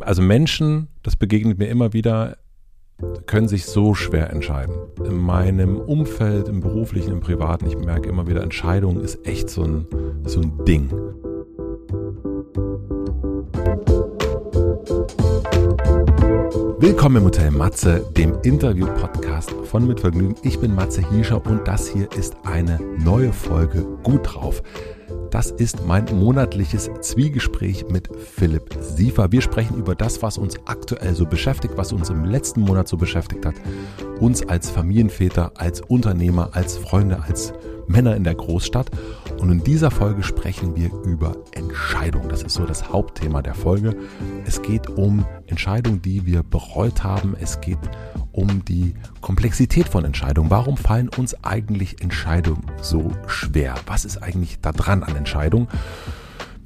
also Menschen, das begegnet mir immer wieder, können sich so schwer entscheiden. In meinem Umfeld, im beruflichen, im privaten, ich merke immer wieder, Entscheidung ist echt so ein, so ein Ding. Willkommen im Hotel Matze, dem Interview-Podcast von Mitvergnügen. Ich bin Matze Hiescher und das hier ist eine neue Folge Gut drauf. Das ist mein monatliches Zwiegespräch mit Philipp Siefer. Wir sprechen über das, was uns aktuell so beschäftigt, was uns im letzten Monat so beschäftigt hat. Uns als Familienväter, als Unternehmer, als Freunde, als Männer in der Großstadt. Und in dieser Folge sprechen wir über Entscheidungen. Das ist so das Hauptthema der Folge. Es geht um Entscheidungen, die wir bereut haben. Es geht um die Komplexität von Entscheidungen. Warum fallen uns eigentlich Entscheidungen so schwer? Was ist eigentlich da dran an Entscheidungen?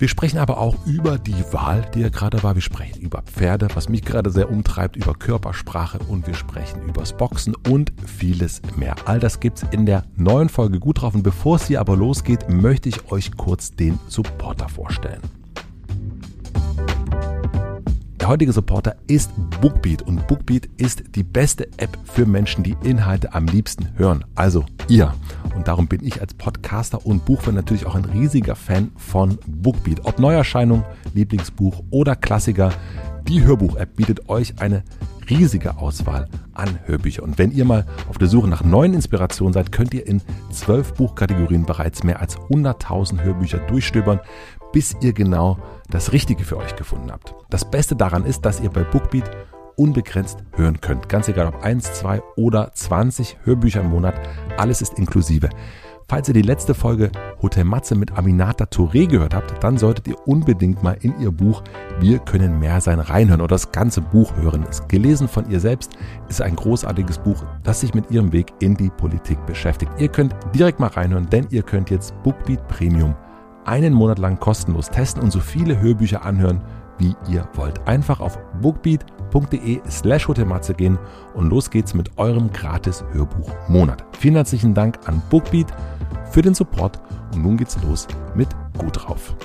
Wir sprechen aber auch über die Wahl, die ja gerade war. Wir sprechen über Pferde, was mich gerade sehr umtreibt, über Körpersprache und wir sprechen übers Boxen und vieles mehr. All das gibt's in der neuen Folge gut drauf. Und bevor es hier aber losgeht, möchte ich euch kurz den Supporter vorstellen. Der heutige Supporter ist Bookbeat und Bookbeat ist die beste App für Menschen, die Inhalte am liebsten hören. Also ihr. Und darum bin ich als Podcaster und Buchfan natürlich auch ein riesiger Fan von Bookbeat. Ob Neuerscheinung, Lieblingsbuch oder Klassiker, die Hörbuch-App bietet euch eine riesige Auswahl an Hörbüchern. Und wenn ihr mal auf der Suche nach neuen Inspirationen seid, könnt ihr in zwölf Buchkategorien bereits mehr als 100.000 Hörbücher durchstöbern, bis ihr genau das Richtige für euch gefunden habt. Das Beste daran ist, dass ihr bei Bookbeat unbegrenzt hören könnt. Ganz egal ob 1, 2 oder 20 Hörbücher im Monat, alles ist inklusive. Falls ihr die letzte Folge Hotel Matze mit Aminata Touré gehört habt, dann solltet ihr unbedingt mal in ihr Buch Wir können mehr sein reinhören oder das ganze Buch hören. Ist gelesen von ihr selbst, ist ein großartiges Buch, das sich mit ihrem Weg in die Politik beschäftigt. Ihr könnt direkt mal reinhören, denn ihr könnt jetzt Bookbeat Premium einen Monat lang kostenlos testen und so viele Hörbücher anhören, wie ihr wollt. Einfach auf bookbeat.de slash hotelmatze gehen und los geht's mit eurem gratis Hörbuch Monat. Vielen herzlichen Dank an Bookbeat für den Support und nun geht's los mit Gut drauf.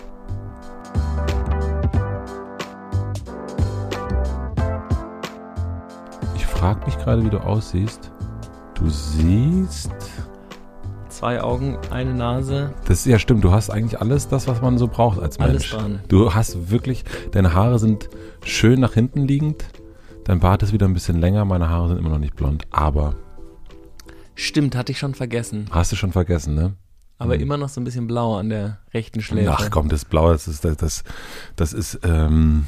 Ich frage mich gerade, wie du aussiehst. Du siehst zwei Augen, eine Nase. Das ist ja stimmt, du hast eigentlich alles das, was man so braucht als Mensch. Alles dran. Du hast wirklich, deine Haare sind schön nach hinten liegend, dein Bart ist wieder ein bisschen länger, meine Haare sind immer noch nicht blond, aber. Stimmt, hatte ich schon vergessen. Hast du schon vergessen, ne? Aber hm. immer noch so ein bisschen blau an der rechten Schläfe. Ach komm, das Blau, das ist, das, das, das ist, ähm,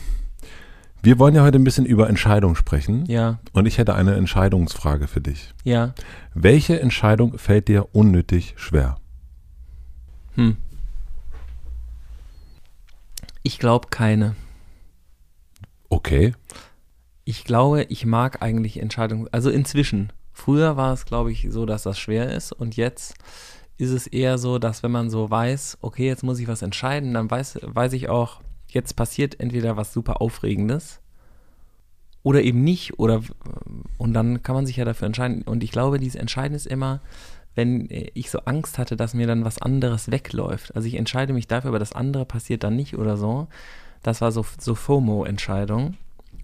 wir wollen ja heute ein bisschen über Entscheidungen sprechen. Ja. Und ich hätte eine Entscheidungsfrage für dich. Ja. Welche Entscheidung fällt dir unnötig schwer? Hm. Ich glaube keine. Okay. Ich glaube, ich mag eigentlich Entscheidungen. Also inzwischen. Früher war es, glaube ich, so, dass das schwer ist. Und jetzt ist es eher so, dass wenn man so weiß, okay, jetzt muss ich was entscheiden, dann weiß, weiß ich auch, jetzt passiert entweder was super Aufregendes oder eben nicht. Oder und dann kann man sich ja dafür entscheiden. Und ich glaube, dieses Entscheiden ist immer, wenn ich so Angst hatte, dass mir dann was anderes wegläuft. Also ich entscheide mich dafür, aber das andere passiert dann nicht oder so. Das war so, so FOMO-Entscheidung.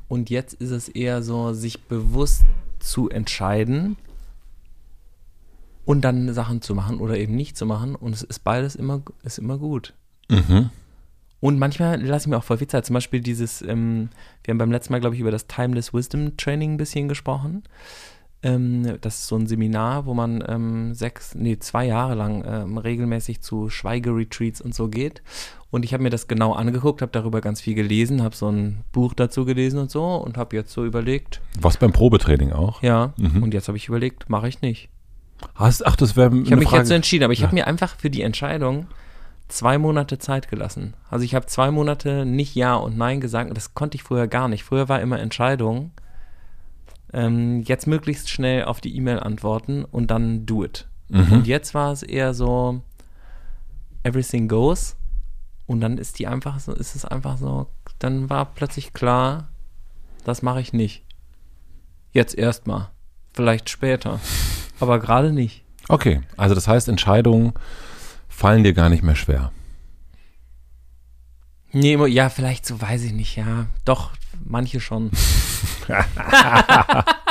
Und jetzt ist es eher so, sich bewusst zu entscheiden und dann Sachen zu machen oder eben nicht zu machen. Und es ist beides immer, ist immer gut. Mhm. Und manchmal lasse ich mir auch voll viel Zeit. Zum Beispiel dieses, ähm, wir haben beim letzten Mal, glaube ich, über das Timeless Wisdom Training ein bisschen gesprochen. Ähm, das ist so ein Seminar, wo man ähm, sechs, nee, zwei Jahre lang ähm, regelmäßig zu Schweigeretreats und so geht. Und ich habe mir das genau angeguckt, habe darüber ganz viel gelesen, habe so ein Buch dazu gelesen und so und habe jetzt so überlegt. Was beim Probetraining auch? Ja. Mhm. Und jetzt habe ich überlegt, mache ich nicht. Hast, ach, das wäre Ich habe mich jetzt so entschieden, aber ich ja. habe mir einfach für die Entscheidung zwei Monate Zeit gelassen. Also ich habe zwei Monate nicht Ja und Nein gesagt und das konnte ich früher gar nicht. Früher war immer Entscheidung, ähm, jetzt möglichst schnell auf die E-Mail antworten und dann do it. Mhm. Und jetzt war es eher so, everything goes und dann ist die einfach so, ist es einfach so, dann war plötzlich klar, das mache ich nicht. Jetzt erstmal. Vielleicht später. Aber gerade nicht. Okay, also das heißt, Entscheidungen fallen dir gar nicht mehr schwer. Nee, ja, vielleicht so, weiß ich nicht, ja. Doch, manche schon.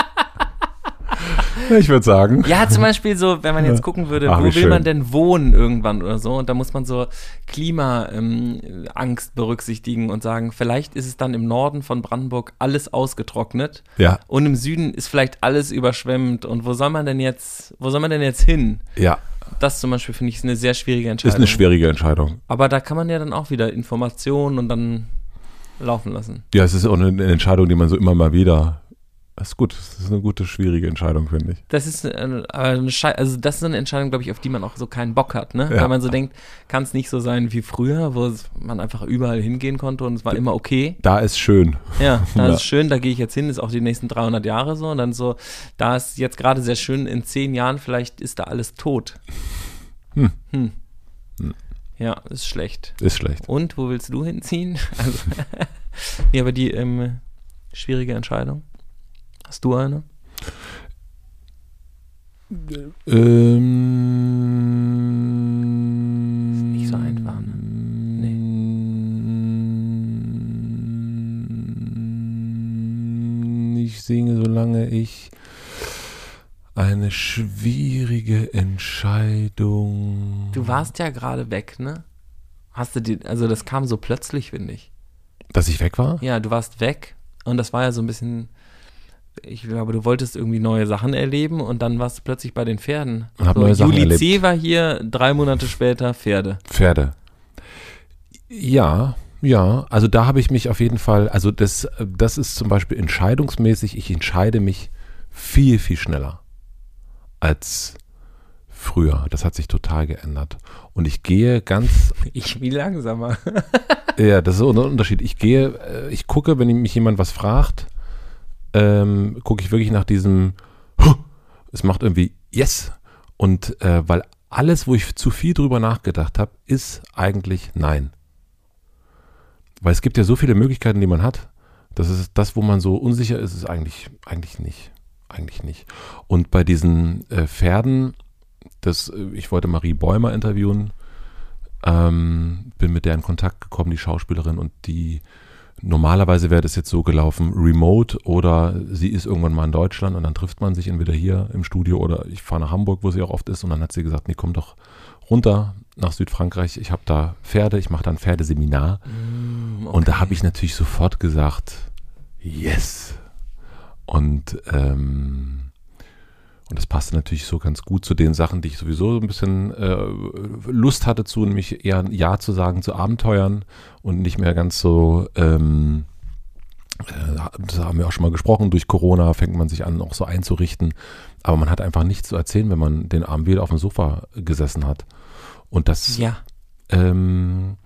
Ich würde sagen. Ja, zum Beispiel so, wenn man jetzt gucken würde, Ach, wo will schön. man denn wohnen irgendwann oder so? Und da muss man so Klimaangst ähm, berücksichtigen und sagen, vielleicht ist es dann im Norden von Brandenburg alles ausgetrocknet Ja, und im Süden ist vielleicht alles überschwemmt. Und wo soll man denn jetzt, wo soll man denn jetzt hin? ja. Das zum Beispiel finde ich ist eine sehr schwierige Ist Entscheidung. eine schwierige Entscheidung. Aber da kann man ja dann auch wieder Informationen und dann laufen lassen. Ja, es ist auch eine Entscheidung, die man so immer mal wieder. Das ist gut. Das ist eine gute, schwierige Entscheidung, finde ich. Das ist eine, eine also das ist eine Entscheidung, glaube ich, auf die man auch so keinen Bock hat, ne? Ja. Weil man so denkt, kann es nicht so sein wie früher, wo man einfach überall hingehen konnte und es war immer okay. Da ist schön. Ja, da Ja. ist schön, da gehe ich jetzt hin, ist auch die nächsten 300 Jahre so und dann so, da ist jetzt gerade sehr schön, in zehn Jahren vielleicht ist da alles tot. Hm. Hm. Hm. Ja, ist schlecht. Ist schlecht. Und wo willst du hinziehen? Also, nee, aber die ähm, schwierige Entscheidung. Hast du eine? Ähm, Nicht so einfach, ne? Ich singe, solange ich eine schwierige Entscheidung. Du warst ja gerade weg, ne? Hast du die, also das kam so plötzlich, finde ich. Dass ich weg war? Ja, du warst weg und das war ja so ein bisschen, ich glaube, du wolltest irgendwie neue Sachen erleben und dann warst du plötzlich bei den Pferden. Und hab neue Sachen Juli C. erlebt. war hier, drei Monate später Pferde. Pferde. Ja, ja. Also da habe ich mich auf jeden Fall, also das, das ist zum Beispiel entscheidungsmäßig, ich entscheide mich viel, viel schneller als früher. Das hat sich total geändert. Und ich gehe ganz Ich wie langsamer. Ja, das ist so ein Unterschied. Ich gehe, äh, ich gucke, wenn mich jemand was fragt, ähm, gucke ich wirklich nach diesem, es macht irgendwie Yes. Und äh, weil alles, wo ich zu viel drüber nachgedacht habe, ist eigentlich Nein. Weil es gibt ja so viele Möglichkeiten, die man hat. Das ist das, wo man so unsicher ist, ist eigentlich, eigentlich nicht. Eigentlich nicht. Und bei diesen äh, Pferden, das, äh, ich wollte Marie Bäumer interviewen, ähm, bin mit der in Kontakt gekommen, die Schauspielerin, und die normalerweise wäre das jetzt so gelaufen, remote oder sie ist irgendwann mal in Deutschland und dann trifft man sich entweder hier im Studio oder ich fahre nach Hamburg, wo sie auch oft ist und dann hat sie gesagt, nee, komm doch runter nach Südfrankreich, ich habe da Pferde, ich mache da ein Pferdeseminar und da habe ich natürlich sofort gesagt, yes. Und ähm, und das passte natürlich so ganz gut zu den Sachen, die ich sowieso so ein bisschen äh, Lust hatte zu, nämlich eher ein Ja zu sagen zu Abenteuern und nicht mehr ganz so, ähm, äh, das haben wir auch schon mal gesprochen, durch Corona fängt man sich an, auch so einzurichten. Aber man hat einfach nichts zu erzählen, wenn man den Abend wieder auf dem Sofa gesessen hat. Und das, Ja, ähm,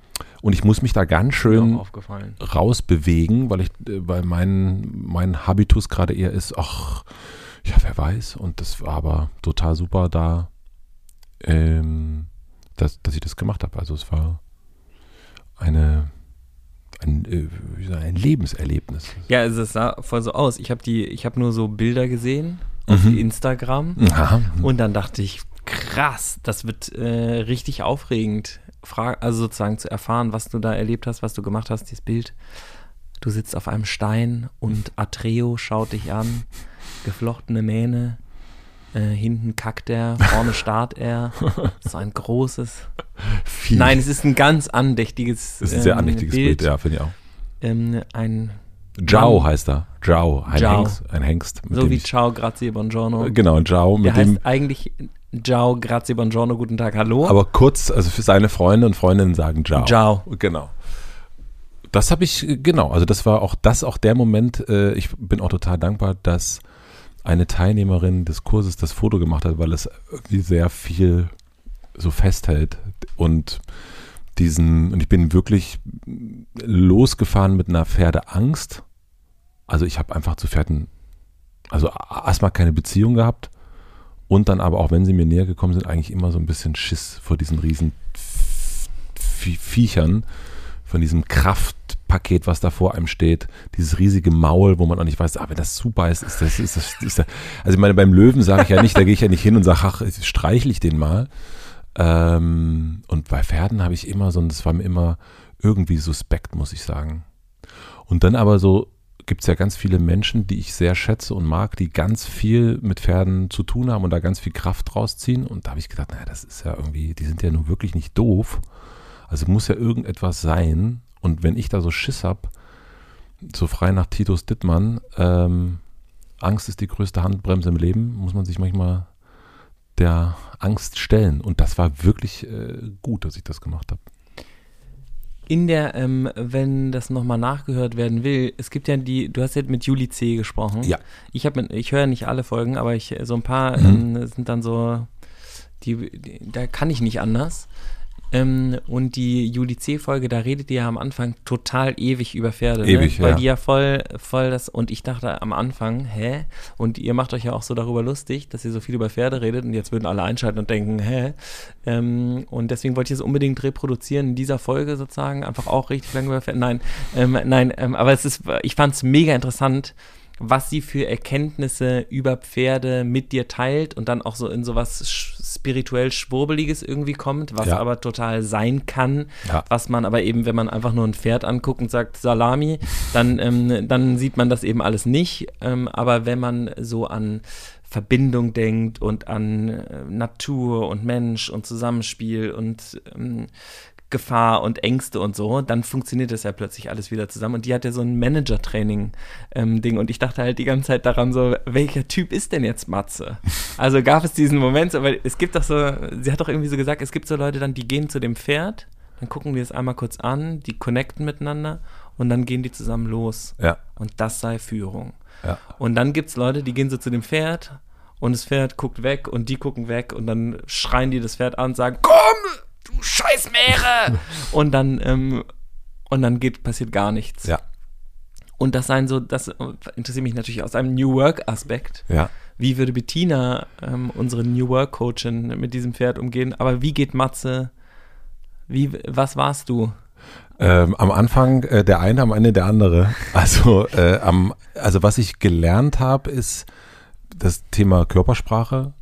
und ich muss mich da ganz schön rausbewegen, weil ich, äh, weil mein, mein Habitus gerade eher ist, ach, ja, wer weiß. Und das war aber total super da, ähm, dass, dass ich das gemacht habe. Also es war eine, ein, äh, ein Lebenserlebnis. Ja, also es sah voll so aus. Ich habe die, ich habe nur so Bilder gesehen auf Mhm. Instagram Aha. und dann dachte ich, krass, das wird äh, richtig aufregend. Also sozusagen zu erfahren, was du da erlebt hast, was du gemacht hast, dieses Bild. Du sitzt auf einem Stein und Atreo schaut dich an, geflochtene Mähne, äh, hinten kackt er, vorne starrt er. So ein großes. Viel. Nein, es ist ein ganz andächtiges das ist ein sehr ähm, andächtiges Bild, ja, finde ich auch. Ähm, ein, Mann. heißt er. Zhao, ein Zhao. Hengst. Ein Hengst so wie Ciao, Grazie, Buongiorno. Genau, Zhao, Der mit dem, heißt eigentlich Ciao, Grazie, Buongiorno, guten Tag, hallo. aber kurz, also für seine Freunde und Freundinnen sagen Zhao. Ciao. Genau. Das habe ich, äh, genau, also das war auch das auch der Moment, äh, ich bin auch total dankbar, dass eine Teilnehmerin des Kurses das Foto gemacht hat, weil es irgendwie sehr viel so festhält und diesen, und ich bin wirklich losgefahren mit einer Pferdeangst. Also ich habe einfach zu Pferden, also erstmal keine Beziehung gehabt und dann aber auch, wenn sie mir näher gekommen sind, eigentlich immer so ein bisschen Schiss vor diesen riesen Vie- Viechern, von diesem Kraftpaket, was da vor einem steht, dieses riesige Maul, wo man auch nicht weiß, ah, wenn das super ist, ist das, ist das, ist das also ich meine, beim Löwen sage ich ja nicht, da gehe ich ja nicht hin und sage, ach, streichle ich den mal. Ähm, und bei Pferden habe ich immer so, und das war mir immer irgendwie suspekt, muss ich sagen. Und dann aber so gibt es ja ganz viele Menschen, die ich sehr schätze und mag, die ganz viel mit Pferden zu tun haben und da ganz viel Kraft rausziehen. Und da habe ich gedacht, naja, das ist ja irgendwie, die sind ja nun wirklich nicht doof. Also muss ja irgendetwas sein. Und wenn ich da so Schiss habe, so frei nach Titus Dittmann, ähm, Angst ist die größte Handbremse im Leben, muss man sich manchmal der Angst stellen. Und das war wirklich äh, gut, dass ich das gemacht habe. In der, ähm, wenn das nochmal nachgehört werden will, es gibt ja die, du hast ja mit Juli C. gesprochen. Ja. Ich habe, ich höre nicht alle Folgen, aber ich so ein paar mhm. ähm, sind dann so, die, die, da kann ich nicht anders. Ähm, und die Juli C-Folge, da redet ihr ja am Anfang total ewig über Pferde. Ne? Ewig, ne? Weil ja. die ja voll, voll das, und ich dachte am Anfang, hä? Und ihr macht euch ja auch so darüber lustig, dass ihr so viel über Pferde redet und jetzt würden alle einschalten und denken, hä? Ähm, und deswegen wollte ich es unbedingt reproduzieren in dieser Folge sozusagen, einfach auch richtig lange über Pferde. Nein, ähm, nein, ähm, aber es ist, ich fand es mega interessant, was sie für Erkenntnisse über Pferde mit dir teilt und dann auch so in sowas spirituell Schwurbeliges irgendwie kommt, was Ja. aber total sein kann, Ja. was man aber eben, wenn man einfach nur ein Pferd anguckt und sagt Salami, dann, ähm, dann sieht man das eben alles nicht. Ähm, aber wenn man so an Verbindung denkt und an äh, Natur und Mensch und Zusammenspiel und ähm, Gefahr und Ängste und so, dann funktioniert das ja plötzlich alles wieder zusammen. Und die hat ja so ein Manager-Training-Ding. und ich dachte halt die ganze Zeit daran so, welcher Typ ist denn jetzt Matze? Also gab es diesen Moment, weil es gibt doch so, sie hat doch irgendwie so gesagt, es gibt so Leute dann, die gehen zu dem Pferd, dann gucken die es einmal kurz an, die connecten miteinander und dann gehen die zusammen los. Ja, Und das sei Führung. ja. Und dann gibt es Leute, die gehen so zu dem Pferd und das Pferd guckt weg und die gucken weg und dann schreien die das Pferd an und sagen, komm, du scheiß Meere! und dann, ähm, und dann geht, passiert gar nichts. Ja, Und das sein so, das interessiert mich natürlich aus einem New Work-Aspekt. ja. Wie würde Bettina, ähm, unsere New Work-Coachin, mit diesem Pferd umgehen? Aber wie geht Matze? Wie, was warst du? Ähm, am Anfang äh, der eine, am Ende der andere. Also, äh, am, also was ich gelernt habe, ist das Thema Körpersprache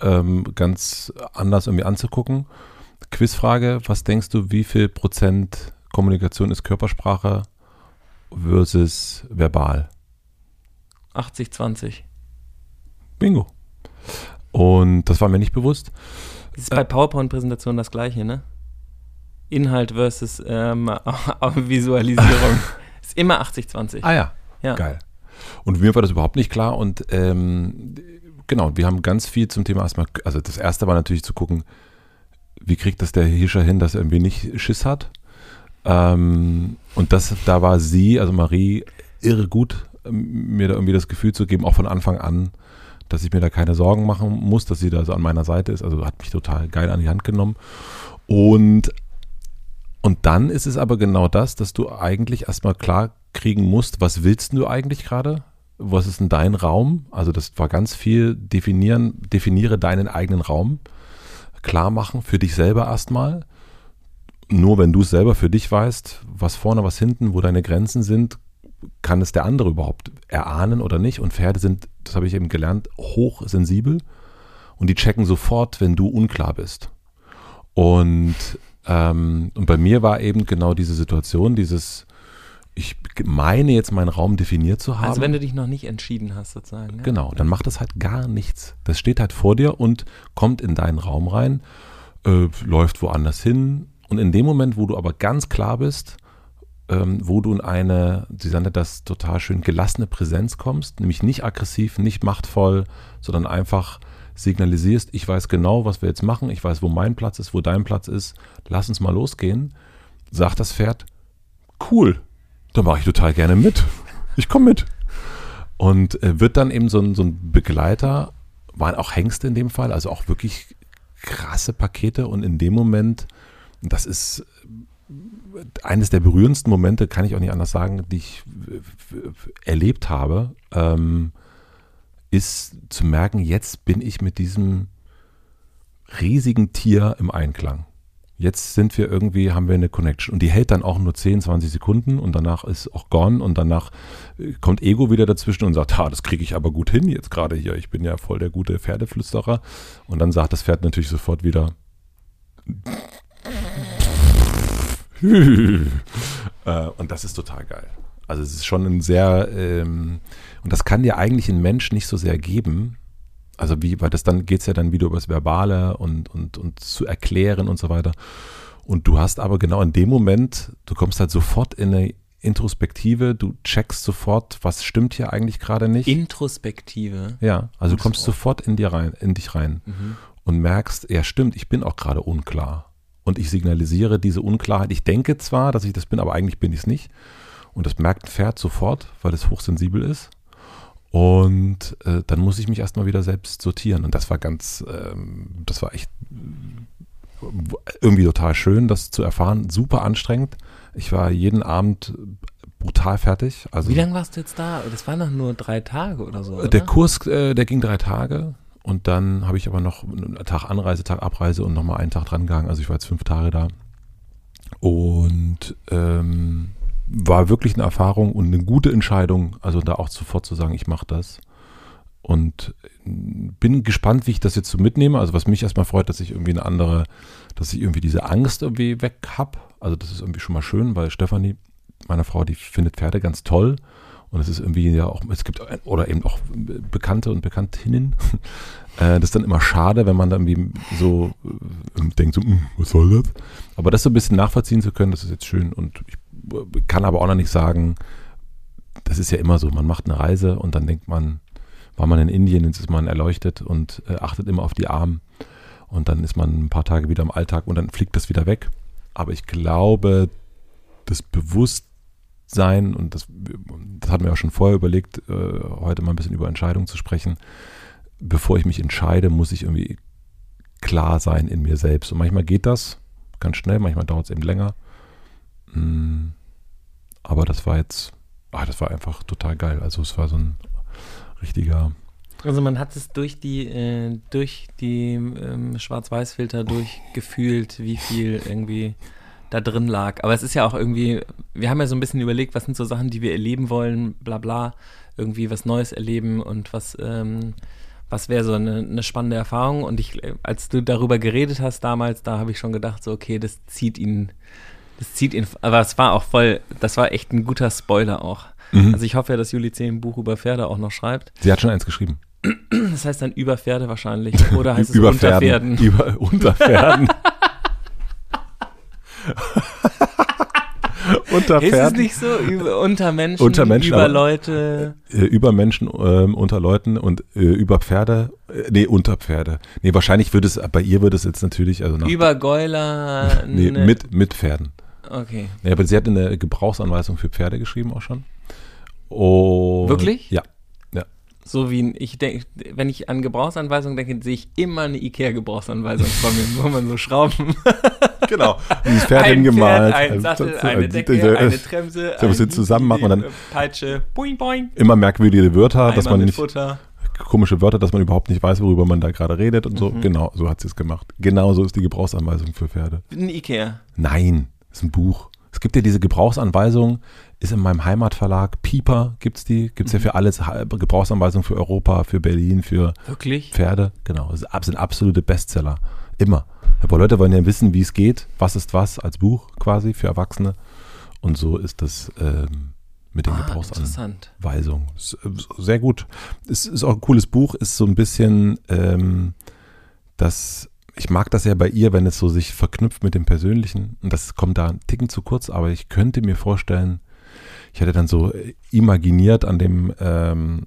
ähm, ganz anders irgendwie anzugucken. Quizfrage, was denkst du, wie viel Prozent Kommunikation ist Körpersprache versus verbal? 80, 20. Bingo. Und das war mir nicht bewusst. Das ist bei PowerPoint-Präsentationen das Gleiche, ne? Inhalt versus ähm, Visualisierung. ist immer 80-20. Ah ja, Ja. Geil. Und mir war das überhaupt nicht klar und ähm, genau, wir haben ganz viel zum Thema erstmal, also das erste war natürlich zu gucken, wie kriegt das der Hirscher hin, dass er irgendwie nicht Schiss hat. Ähm, und das, da war sie, also Marie, irre gut, ähm, mir da irgendwie das Gefühl zu geben, auch von Anfang an, dass ich mir da keine Sorgen machen muss, dass sie da so an meiner Seite ist. Also hat mich total geil an die Hand genommen. Und, und dann ist es aber genau das, dass du eigentlich erstmal klar kriegen musst, was willst du eigentlich gerade? Was ist denn dein Raum? Also das war ganz viel definieren, definiere deinen eigenen Raum, klar machen für dich selber erstmal. Nur wenn du es selber für dich weißt, was vorne, was hinten, wo deine Grenzen sind, kann es der andere überhaupt erahnen oder nicht. Und Pferde sind, das habe ich eben gelernt, hochsensibel und die checken sofort, wenn du unklar bist. Und, ähm, und bei mir war eben genau diese Situation, dieses, ich meine jetzt meinen Raum definiert zu haben. Also wenn du dich noch nicht entschieden hast, sozusagen. Ne? Genau, dann macht das halt gar nichts. Das steht halt vor dir und kommt in deinen Raum rein, äh, läuft woanders hin. Und in dem Moment, wo du aber ganz klar bist, ähm, wo du in eine, sie nannte das total schön, gelassene Präsenz kommst, nämlich nicht aggressiv, nicht machtvoll, sondern einfach signalisierst, ich weiß genau, was wir jetzt machen, ich weiß, wo mein Platz ist, wo dein Platz ist, lass uns mal losgehen, sagt das Pferd, cool, da mache ich total gerne mit. Ich komme mit. Und äh, wird dann eben so ein, so ein Begleiter, waren auch Hengste in dem Fall, also auch wirklich krasse Pakete und in dem Moment, das ist äh, eines der berührendsten Momente, kann ich auch nicht anders sagen, die ich äh, erlebt habe, ähm, ist zu merken, jetzt bin ich mit diesem riesigen Tier im Einklang. Jetzt sind wir irgendwie, haben wir eine Connection. Und die hält dann auch nur 10, 20 Sekunden und danach ist auch gone und danach äh, kommt Ego wieder dazwischen und sagt, ha, das kriege ich aber gut hin jetzt gerade hier. Ich bin ja voll der gute Pferdeflüsterer. Und dann sagt das Pferd natürlich sofort wieder, äh, und das ist total geil. Also es ist schon ein sehr, ähm, und das kann dir eigentlich ein Mensch nicht so sehr geben. Also wie, weil das dann geht es ja dann wieder über das Verbale und, und, und zu erklären und so weiter. Und du hast aber genau in dem Moment, du kommst halt sofort in eine Introspektive, du checkst sofort, was stimmt hier eigentlich gerade nicht. Introspektive. Ja, also du kommst sofort in dir rein, in dich rein mhm. und merkst, ja stimmt, ich bin auch gerade unklar. Und ich signalisiere diese Unklarheit. Ich denke zwar, dass ich das bin, aber eigentlich bin ich es nicht. Und das merkt ein Pferd sofort, weil es hochsensibel ist. Und äh, dann muss ich mich erstmal wieder selbst sortieren. Und das war ganz, ähm, das war echt irgendwie total schön, das zu erfahren. Super anstrengend. Ich war jeden Abend brutal fertig. Also, Wie lange warst du jetzt da? Das waren noch nur drei Tage oder so. Oder? Der Kurs, äh, der ging drei Tage. Und dann habe ich aber noch einen Tag Anreise, Tag Abreise und nochmal einen Tag dran gegangen. Also ich war jetzt fünf Tage da. Und ähm, war wirklich eine Erfahrung und eine gute Entscheidung, also da auch sofort zu sagen, ich mache das. Und bin gespannt, wie ich das jetzt so mitnehme. Also was mich erstmal freut, dass ich irgendwie eine andere, dass ich irgendwie diese Angst irgendwie weg habe. Also das ist irgendwie schon mal schön, weil Stefanie, meine Frau, die findet Pferde ganz toll. Und es ist irgendwie ja auch, es gibt, oder eben auch Bekannte und Bekanntinnen. Äh, das ist dann immer schade, wenn man dann irgendwie so äh, denkt, so, hm, was soll das? Aber das so ein bisschen nachvollziehen zu können, das ist jetzt schön. Und ich äh, kann aber auch noch nicht sagen, das ist ja immer so, man macht eine Reise und dann denkt man, war man in Indien, jetzt ist man erleuchtet und äh, achtet immer auf die Armen. Und dann ist man ein paar Tage wieder im Alltag und dann fliegt das wieder weg. Aber ich glaube, das Bewusstsein, und das, das hatten wir auch schon vorher überlegt, äh, heute mal ein bisschen über Entscheidungen zu sprechen, bevor ich mich entscheide, muss ich irgendwie klar sein in mir selbst. Und manchmal geht das ganz schnell, manchmal dauert es eben länger. Mm, aber das war jetzt, ah, das war einfach total geil. Also es war so ein richtiger. Also man hat es durch die, äh, durch die ähm, Schwarz-Weiß-Filter durchgefühlt, wie viel irgendwie da drin lag. Aber es ist ja auch irgendwie, wir haben ja so ein bisschen überlegt, was sind so Sachen, die wir erleben wollen, bla bla, irgendwie was Neues erleben und was, ähm, was wäre so eine, eine, spannende Erfahrung. Und ich, als du darüber geredet hast damals, da habe ich schon gedacht, so, okay, das zieht ihn, das zieht ihn, aber es war auch voll, das war echt ein guter Spoiler auch. Mhm. Also ich hoffe ja, dass Juli C. ein Buch über Pferde auch noch schreibt. Sie hat schon eins geschrieben. Das heißt dann über Pferde wahrscheinlich. Oder heißt es über unter Pferden? Pferden? Über, unter Pferden. unter Pferden. Ist es nicht so? Über, unter Menschen, unter Menschen über Leute. Äh, über Menschen, äh, unter Leuten und äh, über Pferde. Äh, nee, unter Pferde. Nee, wahrscheinlich würde es, bei ihr würde es jetzt natürlich. Also nach, über Geuler. Nee, ne. mit, mit Pferden. Okay. Ja, aber sie hat eine Gebrauchsanweisung für Pferde geschrieben auch schon. Und Wirklich? Ja. So wie ich denke, wenn ich an Gebrauchsanweisungen denke, sehe ich immer eine IKEA-Gebrauchsanweisung vor mir, wo man so Schrauben. genau. Dieses Pferd ein hingemalt. Pferd, ein Sattel, eine Decke, eine Tremse. So ein bisschen zusammen machen und dann. Peitsche, boing, boing. Immer merkwürdige Wörter, dass man nicht. Futter. Komische Wörter, dass man überhaupt nicht weiß, worüber man da gerade redet und so. Mhm. Genau, so hat sie es gemacht. Genau so ist die Gebrauchsanweisung für Pferde. Ein IKEA. Nein, ist ein Buch. Es gibt ja diese Gebrauchsanweisung, ist in meinem Heimatverlag, Pieper gibt es die, gibt es mhm. ja für alles, Gebrauchsanweisungen für Europa, für Berlin, für Wirklich? Pferde, genau, das sind absolute Bestseller, immer. Aber Leute wollen ja wissen, wie es geht, was ist was als Buch quasi für Erwachsene und so ist das ähm, mit den ah, Gebrauchsanweisungen. Äh, sehr gut. Es ist auch ein cooles Buch, ist so ein bisschen ähm, das ich mag das ja bei ihr, wenn es so sich verknüpft mit dem Persönlichen. Und das kommt da ein Ticken zu kurz, aber ich könnte mir vorstellen, ich hatte dann so imaginiert an dem, ähm,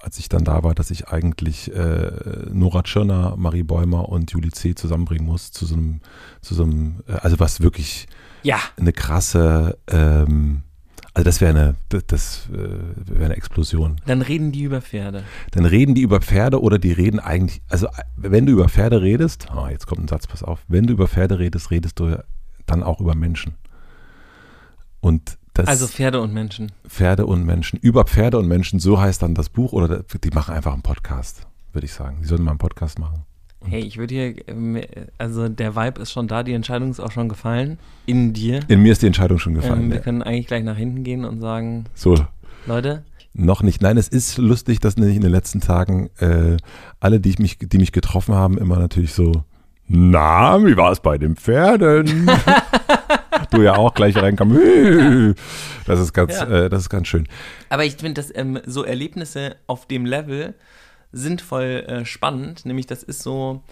als ich dann da war, dass ich eigentlich äh, Nora Tschirner, Marie Bäumer und Julie C. zusammenbringen muss zu so einem, zu so einem, äh, also was wirklich ja. eine krasse ähm, also das wäre eine, das, äh, wäre eine Explosion. Dann reden die über Pferde. Dann reden die über Pferde oder die reden eigentlich, also wenn du über Pferde redest, oh, jetzt kommt ein Satz, pass auf, wenn du über Pferde redest, redest du dann auch über Menschen. Und das, also Pferde und Menschen. Pferde und Menschen. Über Pferde und Menschen, so heißt dann das Buch oder die machen einfach einen Podcast, würde ich sagen. Die sollten mal einen Podcast machen. Hey, ich würde hier, ähm, also der Vibe ist schon da, die Entscheidung ist auch schon gefallen. In dir. In mir ist die Entscheidung schon gefallen. Ähm, wir ja. können eigentlich gleich nach hinten gehen und sagen, so. Leute. Noch nicht. Nein, es ist lustig, dass nicht in den letzten Tagen äh, alle, die, ich mich, die mich getroffen haben, immer natürlich so, na, wie war es bei den Pferden? du ja auch gleich reinkommst. Das ist ganz, Ja. äh, das ist ganz schön. Aber ich finde, dass ähm, so Erlebnisse auf dem Level sind voll äh, spannend. Nämlich, das ist so,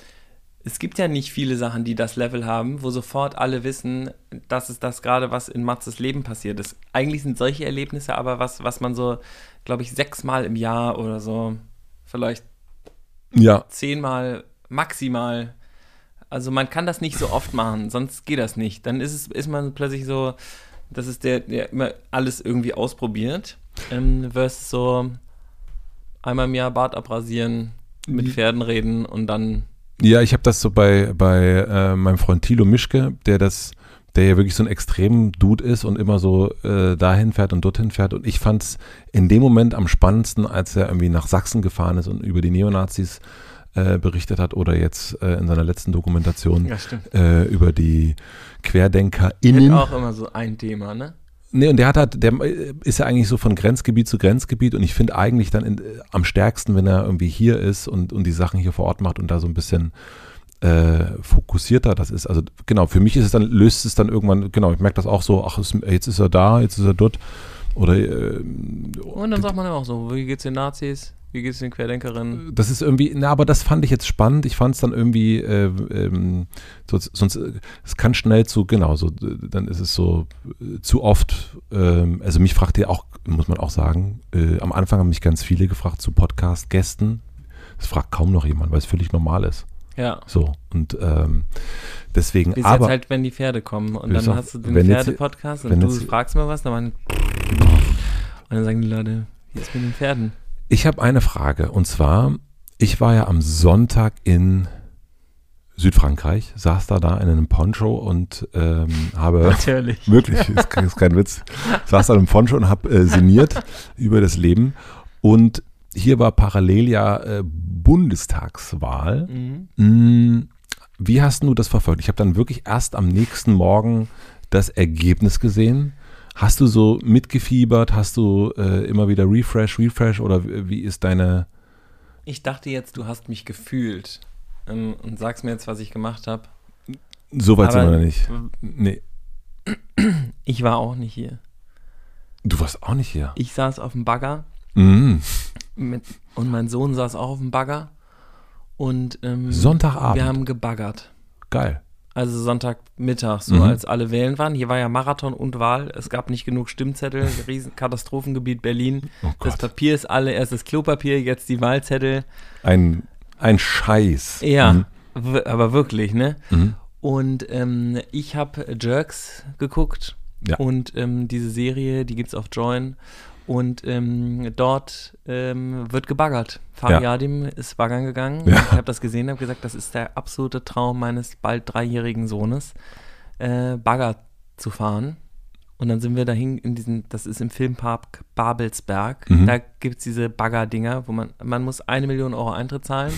es gibt ja nicht viele Sachen, die das Level haben, wo sofort alle wissen, das ist das gerade, was in Matzes Leben passiert ist. Eigentlich sind solche Erlebnisse aber was, was man so, glaube ich, sechsmal im Jahr oder so, vielleicht Ja, zehnmal maximal. Also man kann das nicht so oft machen, sonst geht das nicht. Dann ist es, ist man plötzlich so, das ist der, der immer alles irgendwie ausprobiert. Ähm, versus so einmal im Jahr Bart abrasieren, mit Pferden reden und dann. Ja, ich habe das so bei, bei äh, meinem Freund Thilo Mischke, der das, der ja wirklich so ein extrem Dude ist und immer so äh, dahin fährt und dorthin fährt. Und ich fand es in dem Moment am spannendsten, als er irgendwie nach Sachsen gefahren ist und über die Neonazis äh, berichtet hat oder jetzt äh, in seiner letzten Dokumentation stimmt. äh, über die QuerdenkerInnen. Auch immer so ein Thema, ne? Nee, und der hat halt, der äh, ist ja eigentlich so von Grenzgebiet zu Grenzgebiet und ich finde eigentlich dann in, äh, am stärksten, wenn er irgendwie hier ist und, und die Sachen hier vor Ort macht und da so ein bisschen äh, fokussierter das ist. Also genau, für mich ist es dann, löst es dann irgendwann, genau, ich merke das auch so, ach, jetzt ist er da, jetzt ist er dort. Oder äh, Und dann sagt man ja auch so, wie geht's den Nazis? Wie geht's den Querdenkerinnen? das ist irgendwie, na, aber das fand ich jetzt spannend. Ich fand es dann irgendwie, äh, ähm, so, sonst, äh, es kann schnell zu, genau, so, äh, dann ist es so äh, zu oft, ähm, also mich fragt ihr auch, muss man auch sagen, äh, am Anfang haben mich ganz viele gefragt zu Podcast-Gästen. Das fragt kaum noch jemand, weil es völlig normal ist. Ja. So, und ähm, deswegen, Bis aber jetzt halt, wenn die Pferde kommen und dann auf- hast du den Pferde-Podcast und du jetzt- fragst mal was, dann man, und dann sagen die Leute, hier ist mit den Pferden. Ich habe eine Frage und zwar, ich war ja am Sonntag in Südfrankreich, saß da da in einem Poncho und ähm, habe Natürlich. Wirklich, ist, kein- ist kein Witz. Saß da im Poncho und habe äh, sinniert über das Leben. Und hier war parallel ja äh, Bundestagswahl. Mhm. Mm, Wie hast du das verfolgt? Ich habe dann wirklich erst am nächsten Morgen das Ergebnis gesehen. Hast du so mitgefiebert? Hast du äh, immer wieder Refresh, Refresh oder wie wie ist deine. Ich dachte jetzt, du hast mich gefühlt ähm, und sagst mir jetzt, was ich gemacht habe. So weit sind Aber- wir noch nicht. Nee. Ich war auch nicht hier. Du warst auch nicht hier. Ich saß auf dem Bagger Mm. mit, und mein Sohn saß auch auf dem Bagger und ähm, Sonntagabend. wir haben gebaggert. Geil. Also Sonntagmittag, so Mhm. als alle wählen waren. Hier war ja Marathon und Wahl. Es gab nicht genug Stimmzettel. Riesen Katastrophengebiet Berlin. Oh das. Papier ist alle, erst das Klopapier, jetzt die Wahlzettel. Ein, ein Scheiß. Ja, Mhm. aber wirklich, ne? Mhm. Und ähm, ich habe Jerks geguckt Ja. und ähm, diese Serie, die gibt's auf Join. Und ähm, dort ähm, wird gebaggert. Fariadim ist baggern gegangen. Ja. Ich habe das gesehen, habe gesagt, das ist der absolute Traum meines bald dreijährigen Sohnes, äh, Bagger zu fahren. Und dann sind wir dahin in diesen, das ist im Filmpark Babelsberg. Mhm. Da gibt es diese Bagger-Dinger, wo man, man muss eine Million Euro Eintritt zahlen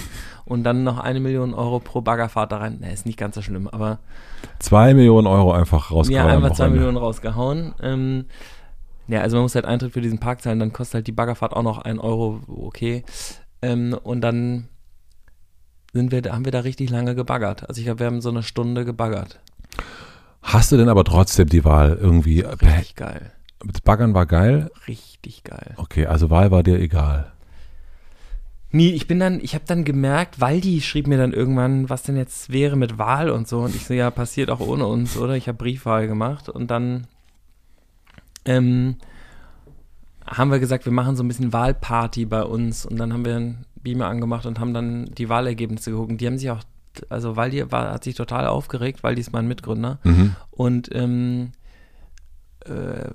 und dann noch eine Million Euro pro Baggerfahrt da rein. Ne, ist nicht ganz so schlimm, aber Zwei Millionen Euro einfach rausgehauen. ja, einfach zwei. Millionen rausgehauen. Ähm, ja, also man muss halt Eintritt für diesen Park zahlen, dann kostet halt die Baggerfahrt auch noch ein Euro, okay. Ähm, und dann sind wir, haben wir da richtig lange gebaggert. Also ich glaube, wir haben so eine Stunde gebaggert. Hast du denn aber trotzdem die Wahl irgendwie? Richtig geil. Das Baggern war geil. Richtig geil. Okay, also Wahl war dir egal. Nee, ich bin dann, ich habe dann gemerkt, Waldi schrieb mir dann irgendwann, was denn jetzt wäre mit Wahl und so. Und ich so, ja, passiert auch ohne uns, oder? Ich habe Briefwahl gemacht und dann ähm, haben wir gesagt, wir machen so ein bisschen Wahlparty bei uns und dann haben wir einen Beamer angemacht und haben dann die Wahlergebnisse geguckt. Und die haben sich auch, also Waldi war, hat sich total aufgeregt, Waldi ist mein Mitgründer. Mhm. Und ähm, äh,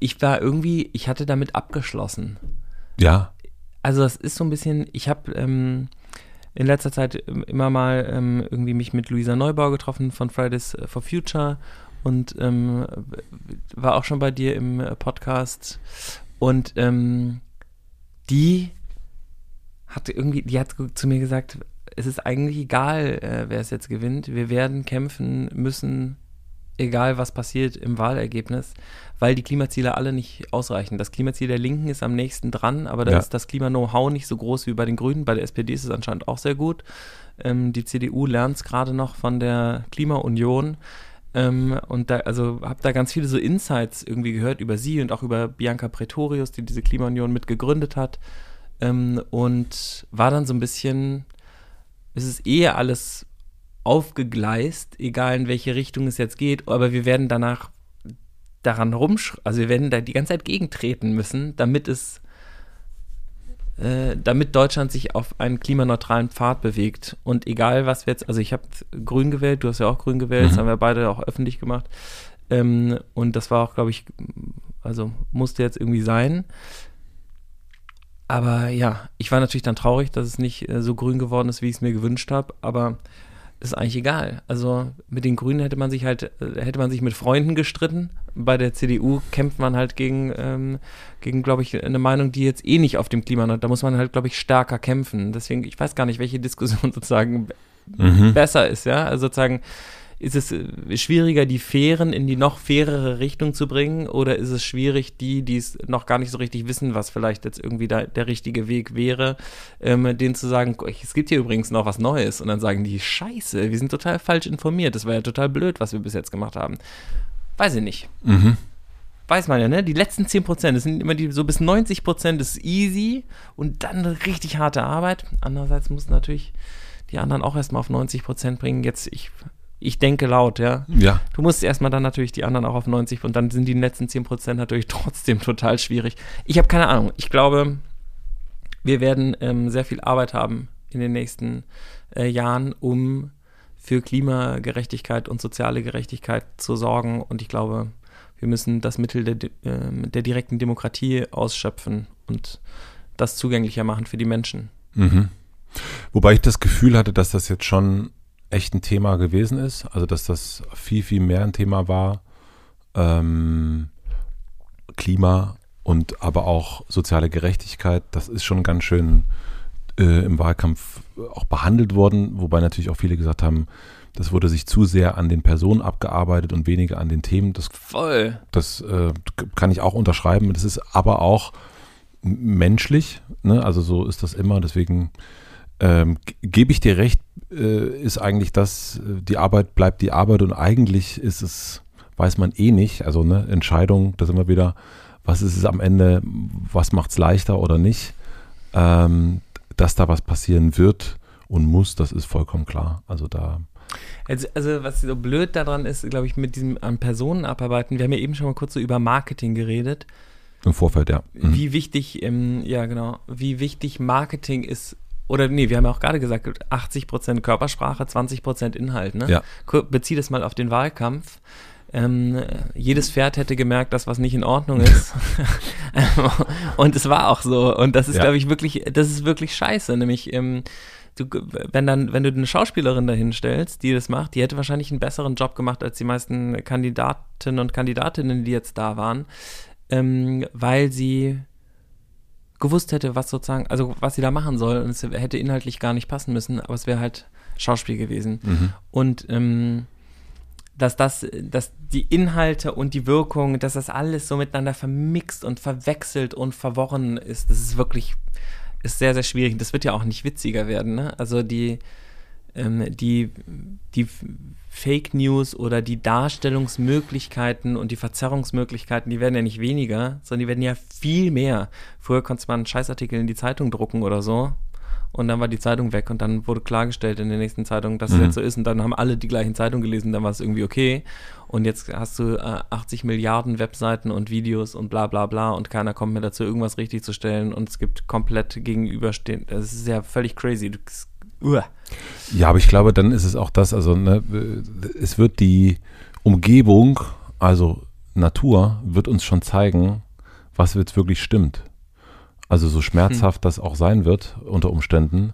ich war irgendwie, ich hatte damit abgeschlossen Ja. also das ist so ein bisschen, ich habe ähm, in letzter Zeit ähm, immer mal ähm, irgendwie mich mit Luisa Neubauer getroffen von Fridays for Future und ähm, war auch schon bei dir im äh, Podcast und ähm, die hat irgendwie, die hat zu mir gesagt, es ist eigentlich egal, äh, wer es jetzt gewinnt. Wir werden kämpfen müssen, egal was passiert im Wahlergebnis, weil die Klimaziele alle nicht ausreichen. Das Klimaziel der Linken ist am nächsten dran, aber da Ja. ist das Klima-Know-how nicht so groß wie bei den Grünen. Bei der SPD ist es anscheinend auch sehr gut. Ähm, die CDU lernt es gerade noch von der Klimaunion. Ähm, und da, also habe da ganz viele so Insights irgendwie gehört über sie und auch über Bianca Pretorius, die diese Klimaunion mit gegründet hat. Ähm, und war dann so ein bisschen, es ist eher alles aufgegleist, egal in welche Richtung es jetzt geht, aber wir werden danach daran rumsch, also wir werden da die ganze Zeit gegentreten müssen, damit es äh, damit Deutschland sich auf einen klimaneutralen Pfad bewegt. Und egal, was wir jetzt, also ich habe grün gewählt, du hast ja auch grün gewählt, mhm. das haben wir beide auch öffentlich gemacht. Ähm, und das war auch, glaube ich, also musste jetzt irgendwie sein. Aber ja, ich war natürlich dann traurig, dass es nicht äh, so grün geworden ist, wie ich es mir gewünscht habe. Aber ist eigentlich egal. Also mit den Grünen hätte man sich halt, äh, hätte man sich mit Freunden gestritten. Bei der CDU kämpft man halt gegen, ähm, gegen, glaube ich, eine Meinung, die jetzt eh nicht auf dem Klima, da muss man halt, glaube ich, stärker kämpfen. Deswegen, ich weiß gar nicht, welche Diskussion sozusagen mhm. besser ist, ja. Also sozusagen, ist es äh, schwieriger, die Fähren in die noch fairere Richtung zu bringen oder ist es schwierig, die, die es noch gar nicht so richtig wissen, was vielleicht jetzt irgendwie da, der richtige Weg wäre, ähm, denen zu sagen, es gibt hier übrigens noch was Neues und dann sagen die, scheiße, wir sind total falsch informiert, das war ja total blöd, was wir bis jetzt gemacht haben. Weiß ich nicht. Mhm. Weiß man ja, ne? Die letzten 10 Prozent, das sind immer die, so bis 90 Prozent ist easy und dann richtig harte Arbeit. Andererseits muss natürlich die anderen auch erstmal auf 90 Prozent bringen. Jetzt, ich ich denke laut, ja. Ja. Du musst erstmal dann natürlich die anderen auch auf 90 und dann sind die letzten 10% natürlich trotzdem total schwierig. Ich habe keine Ahnung. Ich glaube, wir werden ähm, sehr viel Arbeit haben in den nächsten äh, Jahren, um für Klimagerechtigkeit und soziale Gerechtigkeit zu sorgen. Und ich glaube, wir müssen das Mittel der, äh, der direkten Demokratie ausschöpfen und das zugänglicher machen für die Menschen. Mhm. Wobei ich das Gefühl hatte, dass das jetzt schon echt ein Thema gewesen ist. Also dass das viel, viel mehr ein Thema war. Ähm, Klima und aber auch soziale Gerechtigkeit, das ist schon ganz schön äh, im Wahlkampf auch behandelt worden, wobei natürlich auch viele gesagt haben, das wurde sich zu sehr an den Personen abgearbeitet und weniger an den Themen. Das, Voll. Das äh, kann ich auch unterschreiben. Das ist aber auch menschlich. Ne? Also so ist das immer. Deswegen ähm, gebe ich dir recht, äh, ist eigentlich das, äh, die Arbeit bleibt die Arbeit und eigentlich ist es, weiß man eh nicht, also ne, Entscheidung, das immer wieder, was ist es am Ende, was macht es leichter oder nicht, ähm, dass da was passieren wird und muss, das ist vollkommen klar. Also da. Also, also was so blöd daran ist, glaube ich, mit diesem an Personen abarbeiten, wir haben ja eben schon mal kurz so über Marketing geredet. Im Vorfeld, ja. Mhm. Wie wichtig, ähm, ja genau, wie wichtig Marketing ist oder nee, wir haben ja auch gerade gesagt, 80% Körpersprache, 20% Inhalt. Ne? Ja. Bezieh das mal auf den Wahlkampf. Ähm, jedes Pferd hätte gemerkt, dass was nicht in Ordnung ist. und es war auch so. Und das ist, ja. glaube ich, wirklich, das ist wirklich scheiße. Nämlich, ähm, du, wenn dann, wenn du eine Schauspielerin dahin stellst, die das macht, die hätte wahrscheinlich einen besseren Job gemacht als die meisten Kandidaten und Kandidatinnen, die jetzt da waren, ähm, weil sie gewusst hätte, was sozusagen, also was sie da machen soll. Und es hätte inhaltlich gar nicht passen müssen, aber es wäre halt Schauspiel gewesen. Mhm. Und ähm, dass das, dass die Inhalte und die Wirkung, dass das alles so miteinander vermixt und verwechselt und verworren ist, das ist wirklich, ist sehr, sehr schwierig. Das wird ja auch nicht witziger werden, ne? Also die, ähm, die, die Fake News oder die Darstellungsmöglichkeiten und die Verzerrungsmöglichkeiten, die werden ja nicht weniger, sondern die werden ja viel mehr. Früher konnte man einen Scheißartikel in die Zeitung drucken oder so und dann war die Zeitung weg und dann wurde klargestellt in der nächsten Zeitung, dass mhm. es jetzt so ist und dann haben alle die gleichen Zeitungen gelesen, dann war es irgendwie okay und jetzt hast du äh, 80 Milliarden Webseiten und Videos und bla bla bla und keiner kommt mehr dazu, irgendwas richtig zu stellen und es gibt komplett gegenüberstehend, das ist ja völlig crazy. Du, uh. Ja, aber ich glaube, dann ist es auch das, also ne, es wird die Umgebung, also Natur, wird uns schon zeigen, was jetzt wirklich stimmt. Also so schmerzhaft hm. das auch sein wird unter Umständen,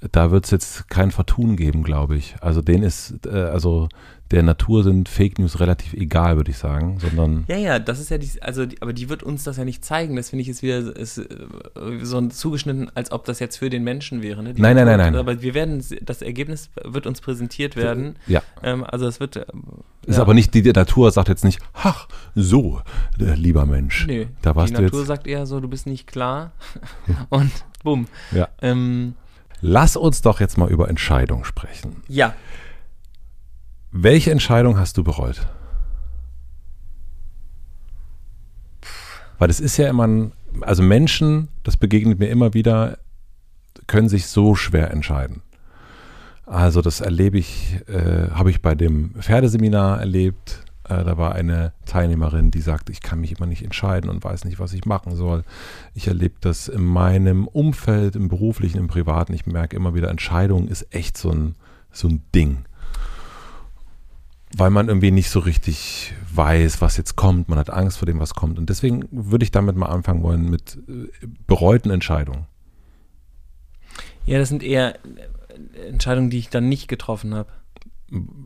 da wird es jetzt kein Vertun geben, glaube ich. Also den ist, äh, also der Natur sind Fake News relativ egal, würde ich sagen, sondern. Ja, ja, das ist ja die, also, die, aber die wird uns das ja nicht zeigen. Das finde ich jetzt wieder ist, äh, so zugeschnitten, als ob das jetzt für den Menschen wäre. Ne? Nein, nein, nein, nein. Aber wir werden, das Ergebnis wird uns präsentiert werden. Ja. Ähm, also es wird. Äh, ist ja. aber nicht, die, die Natur sagt jetzt nicht, ach, so, äh, lieber Mensch. Nee, da warst die du Natur jetzt. sagt eher so, du bist nicht klar. Und bumm. Ja. Ähm, Lass uns doch jetzt mal über Entscheidungen sprechen. Ja Welche Entscheidung hast du bereut? Weil das ist ja immer ein, also Menschen, das begegnet mir immer wieder, können sich so schwer entscheiden. Also das erlebe ich, äh, habe ich bei dem Pferdeseminar erlebt. Äh, da war eine Teilnehmerin, die sagt, ich kann mich immer nicht entscheiden und weiß nicht, was ich machen soll. Ich erlebe das in meinem Umfeld, im beruflichen, im privaten. Ich merke immer wieder, Entscheidung ist echt so ein, so ein Ding. Weil man irgendwie nicht so richtig weiß, was jetzt kommt. Man hat Angst vor dem, was kommt. Und deswegen würde ich damit mal anfangen wollen mit äh, bereuten Entscheidungen. Ja, das sind eher Entscheidungen, die ich dann nicht getroffen habe.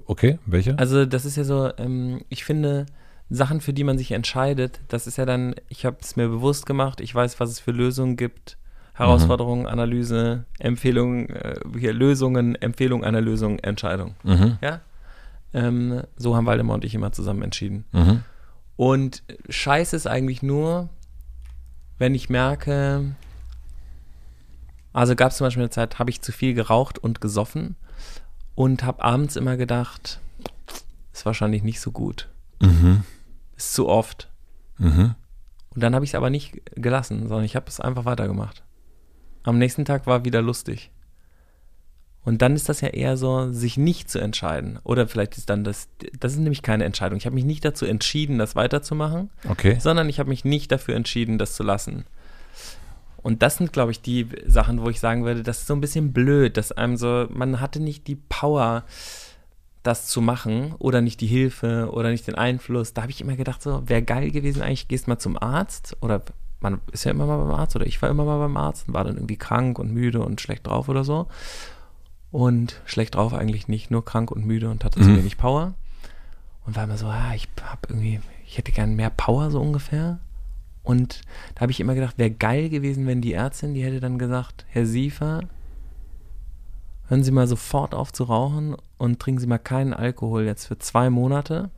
Okay, welche? Also das ist ja so, ähm, ich finde, Sachen, für die man sich entscheidet, das ist ja dann, ich habe es mir bewusst gemacht, ich weiß, was es für Lösungen gibt, Herausforderungen, mhm. Analyse, Empfehlungen, äh, hier Lösungen, Empfehlung einer Lösung, Entscheidung. Mhm. Ja? Ähm, so haben Waldemar und ich immer zusammen entschieden. Mhm. Und Scheiß ist eigentlich nur, wenn ich merke, also gab es zum Beispiel eine Zeit, habe ich zu viel geraucht und gesoffen und habe abends immer gedacht, ist wahrscheinlich nicht so gut. Mhm. Ist zu oft. Mhm. Und dann habe ich es aber nicht gelassen, sondern ich habe es einfach weitergemacht. Am nächsten Tag war wieder lustig. Und dann ist das ja eher so, sich nicht zu entscheiden. Oder vielleicht ist dann das, das ist nämlich keine Entscheidung. Ich habe mich nicht dazu entschieden, das weiterzumachen, okay. sondern ich habe mich nicht dafür entschieden, das zu lassen. Und das sind, glaube ich, die Sachen, wo ich sagen würde, das ist so ein bisschen blöd, dass einem so, man hatte nicht die Power, das zu machen oder nicht die Hilfe oder nicht den Einfluss. Da habe ich immer gedacht, so, wäre geil gewesen, eigentlich gehst mal zum Arzt oder man ist ja immer mal beim Arzt oder ich war immer mal beim Arzt und war dann irgendwie krank und müde und schlecht drauf oder so. Und schlecht drauf eigentlich nicht, nur krank und müde und hatte mhm. zu wenig Power. Und war immer so, ah, ich habe irgendwie, ich hätte gern mehr Power so ungefähr. Und da habe ich immer gedacht, wäre geil gewesen, wenn die Ärztin, die hätte dann gesagt, Herr Siefer, hören Sie mal sofort auf zu rauchen und trinken Sie mal keinen Alkohol jetzt für zwei Monate.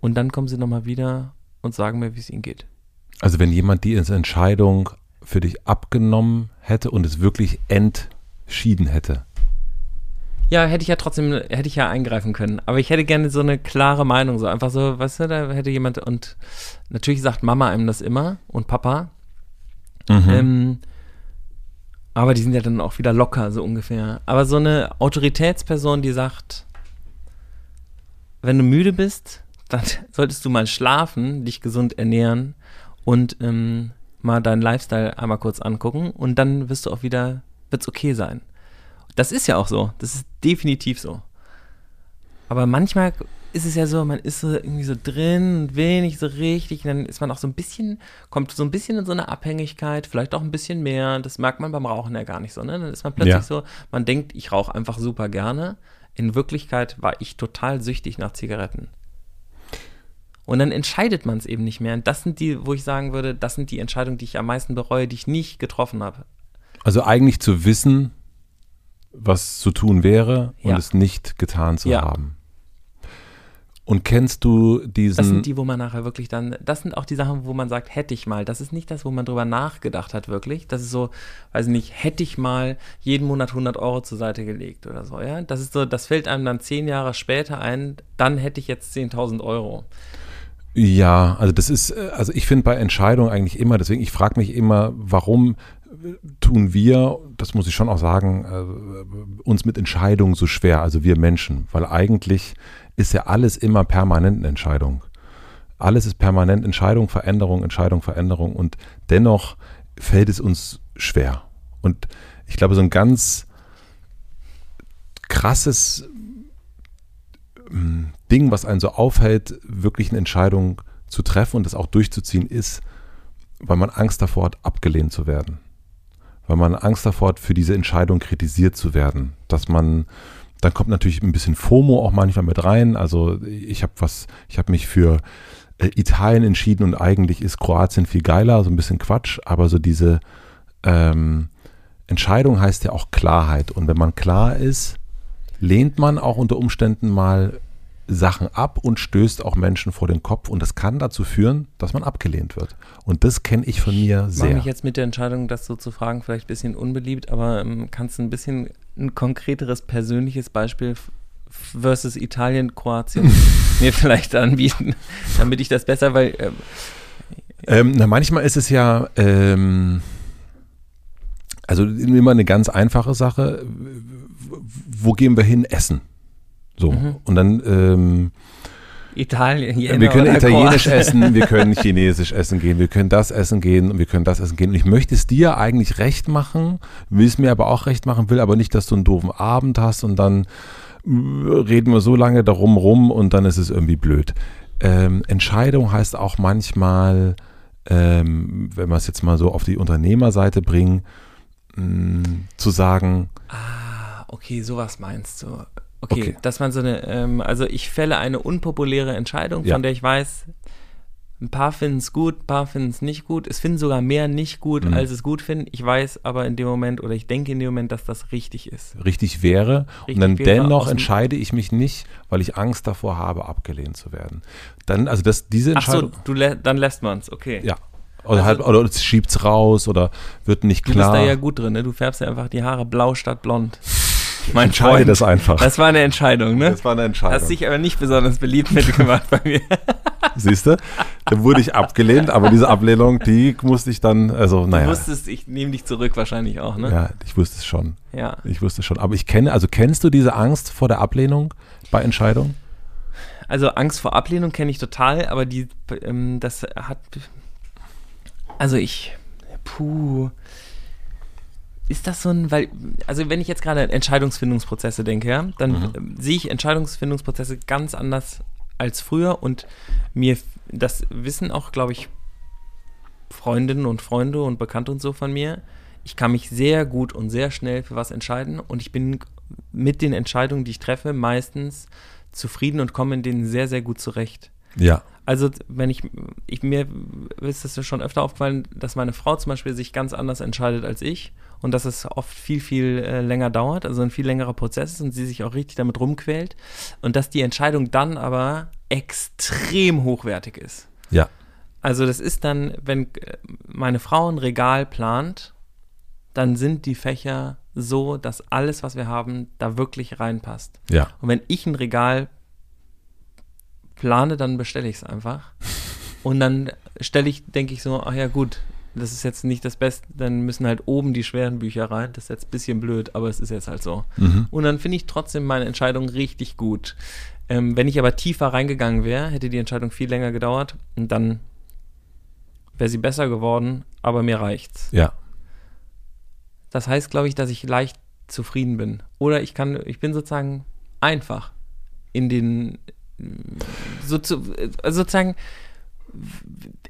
Und dann kommen Sie nochmal wieder und sagen mir, wie es Ihnen geht. Also wenn jemand die Entscheidung für dich abgenommen hätte und es wirklich entschieden hätte. Ja, hätte ich ja trotzdem, hätte ich ja eingreifen können. Aber ich hätte gerne so eine klare Meinung, so einfach so, weißt du, da hätte jemand, und natürlich sagt Mama einem das immer und Papa. Mhm. Ähm, aber die sind ja dann auch wieder locker, so ungefähr. Aber so eine Autoritätsperson, die sagt, wenn du müde bist, dann solltest du mal schlafen, dich gesund ernähren und ähm, mal deinen Lifestyle einmal kurz angucken und dann wirst du auch wieder, wird's okay sein. Das ist ja auch so. Das ist definitiv so. Aber manchmal ist es ja so, man ist so irgendwie so drin, will nicht so richtig, und dann ist man auch so ein bisschen, kommt so ein bisschen in so eine Abhängigkeit, vielleicht auch ein bisschen mehr. Das merkt man beim Rauchen ja gar nicht so, ne? Dann ist man plötzlich ja. so, man denkt, ich rauche einfach super gerne. In Wirklichkeit war ich total süchtig nach Zigaretten. Und dann entscheidet man es eben nicht mehr. Und das sind die, wo ich sagen würde, das sind die Entscheidungen, die ich am meisten bereue, die ich nicht getroffen habe. Also eigentlich zu wissen, was zu tun wäre und ja. es nicht getan zu ja. haben. Und kennst du diesen. Das sind die, wo man nachher wirklich dann. Das sind auch die Sachen, wo man sagt, hätte ich mal. Das ist nicht das, wo man drüber nachgedacht hat, wirklich. Das ist so, weiß nicht, hätte ich mal jeden Monat 100 Euro zur Seite gelegt oder so, ja. Das ist so, das fällt einem dann zehn Jahre später ein, dann hätte ich jetzt 10.000 Euro. Ja, also das ist, also ich finde bei Entscheidungen eigentlich immer, deswegen, ich frage mich immer, warum tun wir, das muss ich schon auch sagen, äh, uns mit Entscheidungen so schwer, also wir Menschen, weil eigentlich ist ja alles immer permanent eine Entscheidung. Alles ist permanent Entscheidung, Veränderung, Entscheidung, Veränderung und dennoch fällt es uns schwer. Und ich glaube, so ein ganz krasses hm, Ding, was einen so aufhält, wirklich eine Entscheidung zu treffen und das auch durchzuziehen, ist, weil man Angst davor hat, abgelehnt zu werden weil man Angst davor hat, für diese Entscheidung kritisiert zu werden. Dass man, dann kommt natürlich ein bisschen FOMO auch manchmal mit rein. Also ich habe was, ich habe mich für äh, Italien entschieden und eigentlich ist Kroatien viel geiler, so ein bisschen Quatsch, aber so diese ähm, Entscheidung heißt ja auch Klarheit. Und wenn man klar ist, lehnt man auch unter Umständen mal Sachen ab und stößt auch Menschen vor den Kopf und das kann dazu führen, dass man abgelehnt wird. Und das kenne ich von mir sehr. Ich mache mich jetzt mit der Entscheidung, das so zu fragen, vielleicht ein bisschen unbeliebt, aber ähm, kannst du ein bisschen ein konkreteres persönliches Beispiel versus Italien, Kroatien mir vielleicht anbieten, damit ich das besser, weil ähm, Ähm, na, manchmal ist es ja, ähm, also immer eine ganz einfache Sache. Wo gehen wir hin? Essen. So. Mhm. Und dann, ähm, Italien, Jena wir können italienisch Kroatien. essen, wir können chinesisch essen gehen, wir können das essen gehen und wir können das essen gehen. Und ich möchte es dir eigentlich recht machen, will es mir aber auch recht machen, will aber nicht, dass du einen doofen Abend hast und dann äh, reden wir so lange darum rum und dann ist es irgendwie blöd. Ähm, Entscheidung heißt auch manchmal, ähm, wenn wir es jetzt mal so auf die Unternehmerseite bringen, mh, zu sagen, Ah, okay, sowas meinst du. Okay, Okay. dass man so eine, ähm, also ich fälle eine unpopuläre Entscheidung, Ja. von der ich weiß, ein paar finden es gut, ein paar finden es nicht gut. Es finden sogar mehr nicht gut, Mhm. als es gut finden. Ich weiß aber in dem Moment oder ich denke in dem Moment, dass das richtig ist. richtig wäre. Richtig und dann wäre dennoch entscheide ich mich nicht, weil ich Angst davor habe, abgelehnt zu werden. Dann, also das, diese Ach so, Entscheidung. du lä dann lässt man es, okay. Ja. Oder, Also- halt, oder es schiebt's raus oder wird nicht Du klar. bist da ja gut drin, ne? Du färbst ja einfach die Haare blau statt blond. Mein entscheide Freund. das einfach. Das war eine Entscheidung, ne? Das war eine Entscheidung. Hast dich aber nicht besonders beliebt mitgemacht bei mir. Siehst du? Da wurde ich abgelehnt, aber diese Ablehnung, die musste ich dann, also Du naja. wusstest, ich nehme dich zurück wahrscheinlich auch, ne? Ja, ich wusste es schon. ja. Ich wusste es schon. Aber ich kenne, also kennst du diese Angst vor der Ablehnung bei Entscheidungen? Also Angst vor Ablehnung kenne ich total, aber die, ähm, das hat, also ich, puh, ist das so ein, weil, also wenn ich jetzt gerade an Entscheidungsfindungsprozesse denke, ja, dann Mhm. ähm, sehe ich Entscheidungsfindungsprozesse ganz anders als früher und mir, das wissen auch, glaube ich, Freundinnen und Freunde und Bekannte und so von mir. Ich kann mich sehr gut und sehr schnell für was entscheiden und ich bin mit den Entscheidungen, die ich treffe, meistens zufrieden und komme in denen sehr, sehr gut zurecht. Ja. Also wenn ich, ich mir ist es schon öfter aufgefallen, dass meine Frau zum Beispiel sich ganz anders entscheidet als ich und dass es oft viel, viel äh, länger dauert, also ein viel längerer Prozess ist und sie sich auch richtig damit rumquält und dass die Entscheidung dann aber extrem hochwertig ist. Ja. Also das ist dann, wenn äh, meine Frau ein Regal plant, dann sind die Fächer so, dass alles, was wir haben, da wirklich reinpasst. Ja. Und wenn ich ein Regal plane, dann bestelle ich es einfach. Und dann stelle ich, denke ich so, ach ja gut, das ist jetzt nicht das Beste, dann müssen halt oben die schweren Bücher rein. Das ist jetzt ein bisschen blöd, aber es ist jetzt halt so. Mhm. Und dann finde ich trotzdem meine Entscheidung richtig gut. Ähm, wenn ich aber tiefer reingegangen wäre, hätte die Entscheidung viel länger gedauert und dann wäre sie besser geworden, aber mir reicht's. Ja. Das heißt, glaube ich, dass ich leicht zufrieden bin. Oder ich kann, ich bin sozusagen einfach in den, so zu, also sozusagen,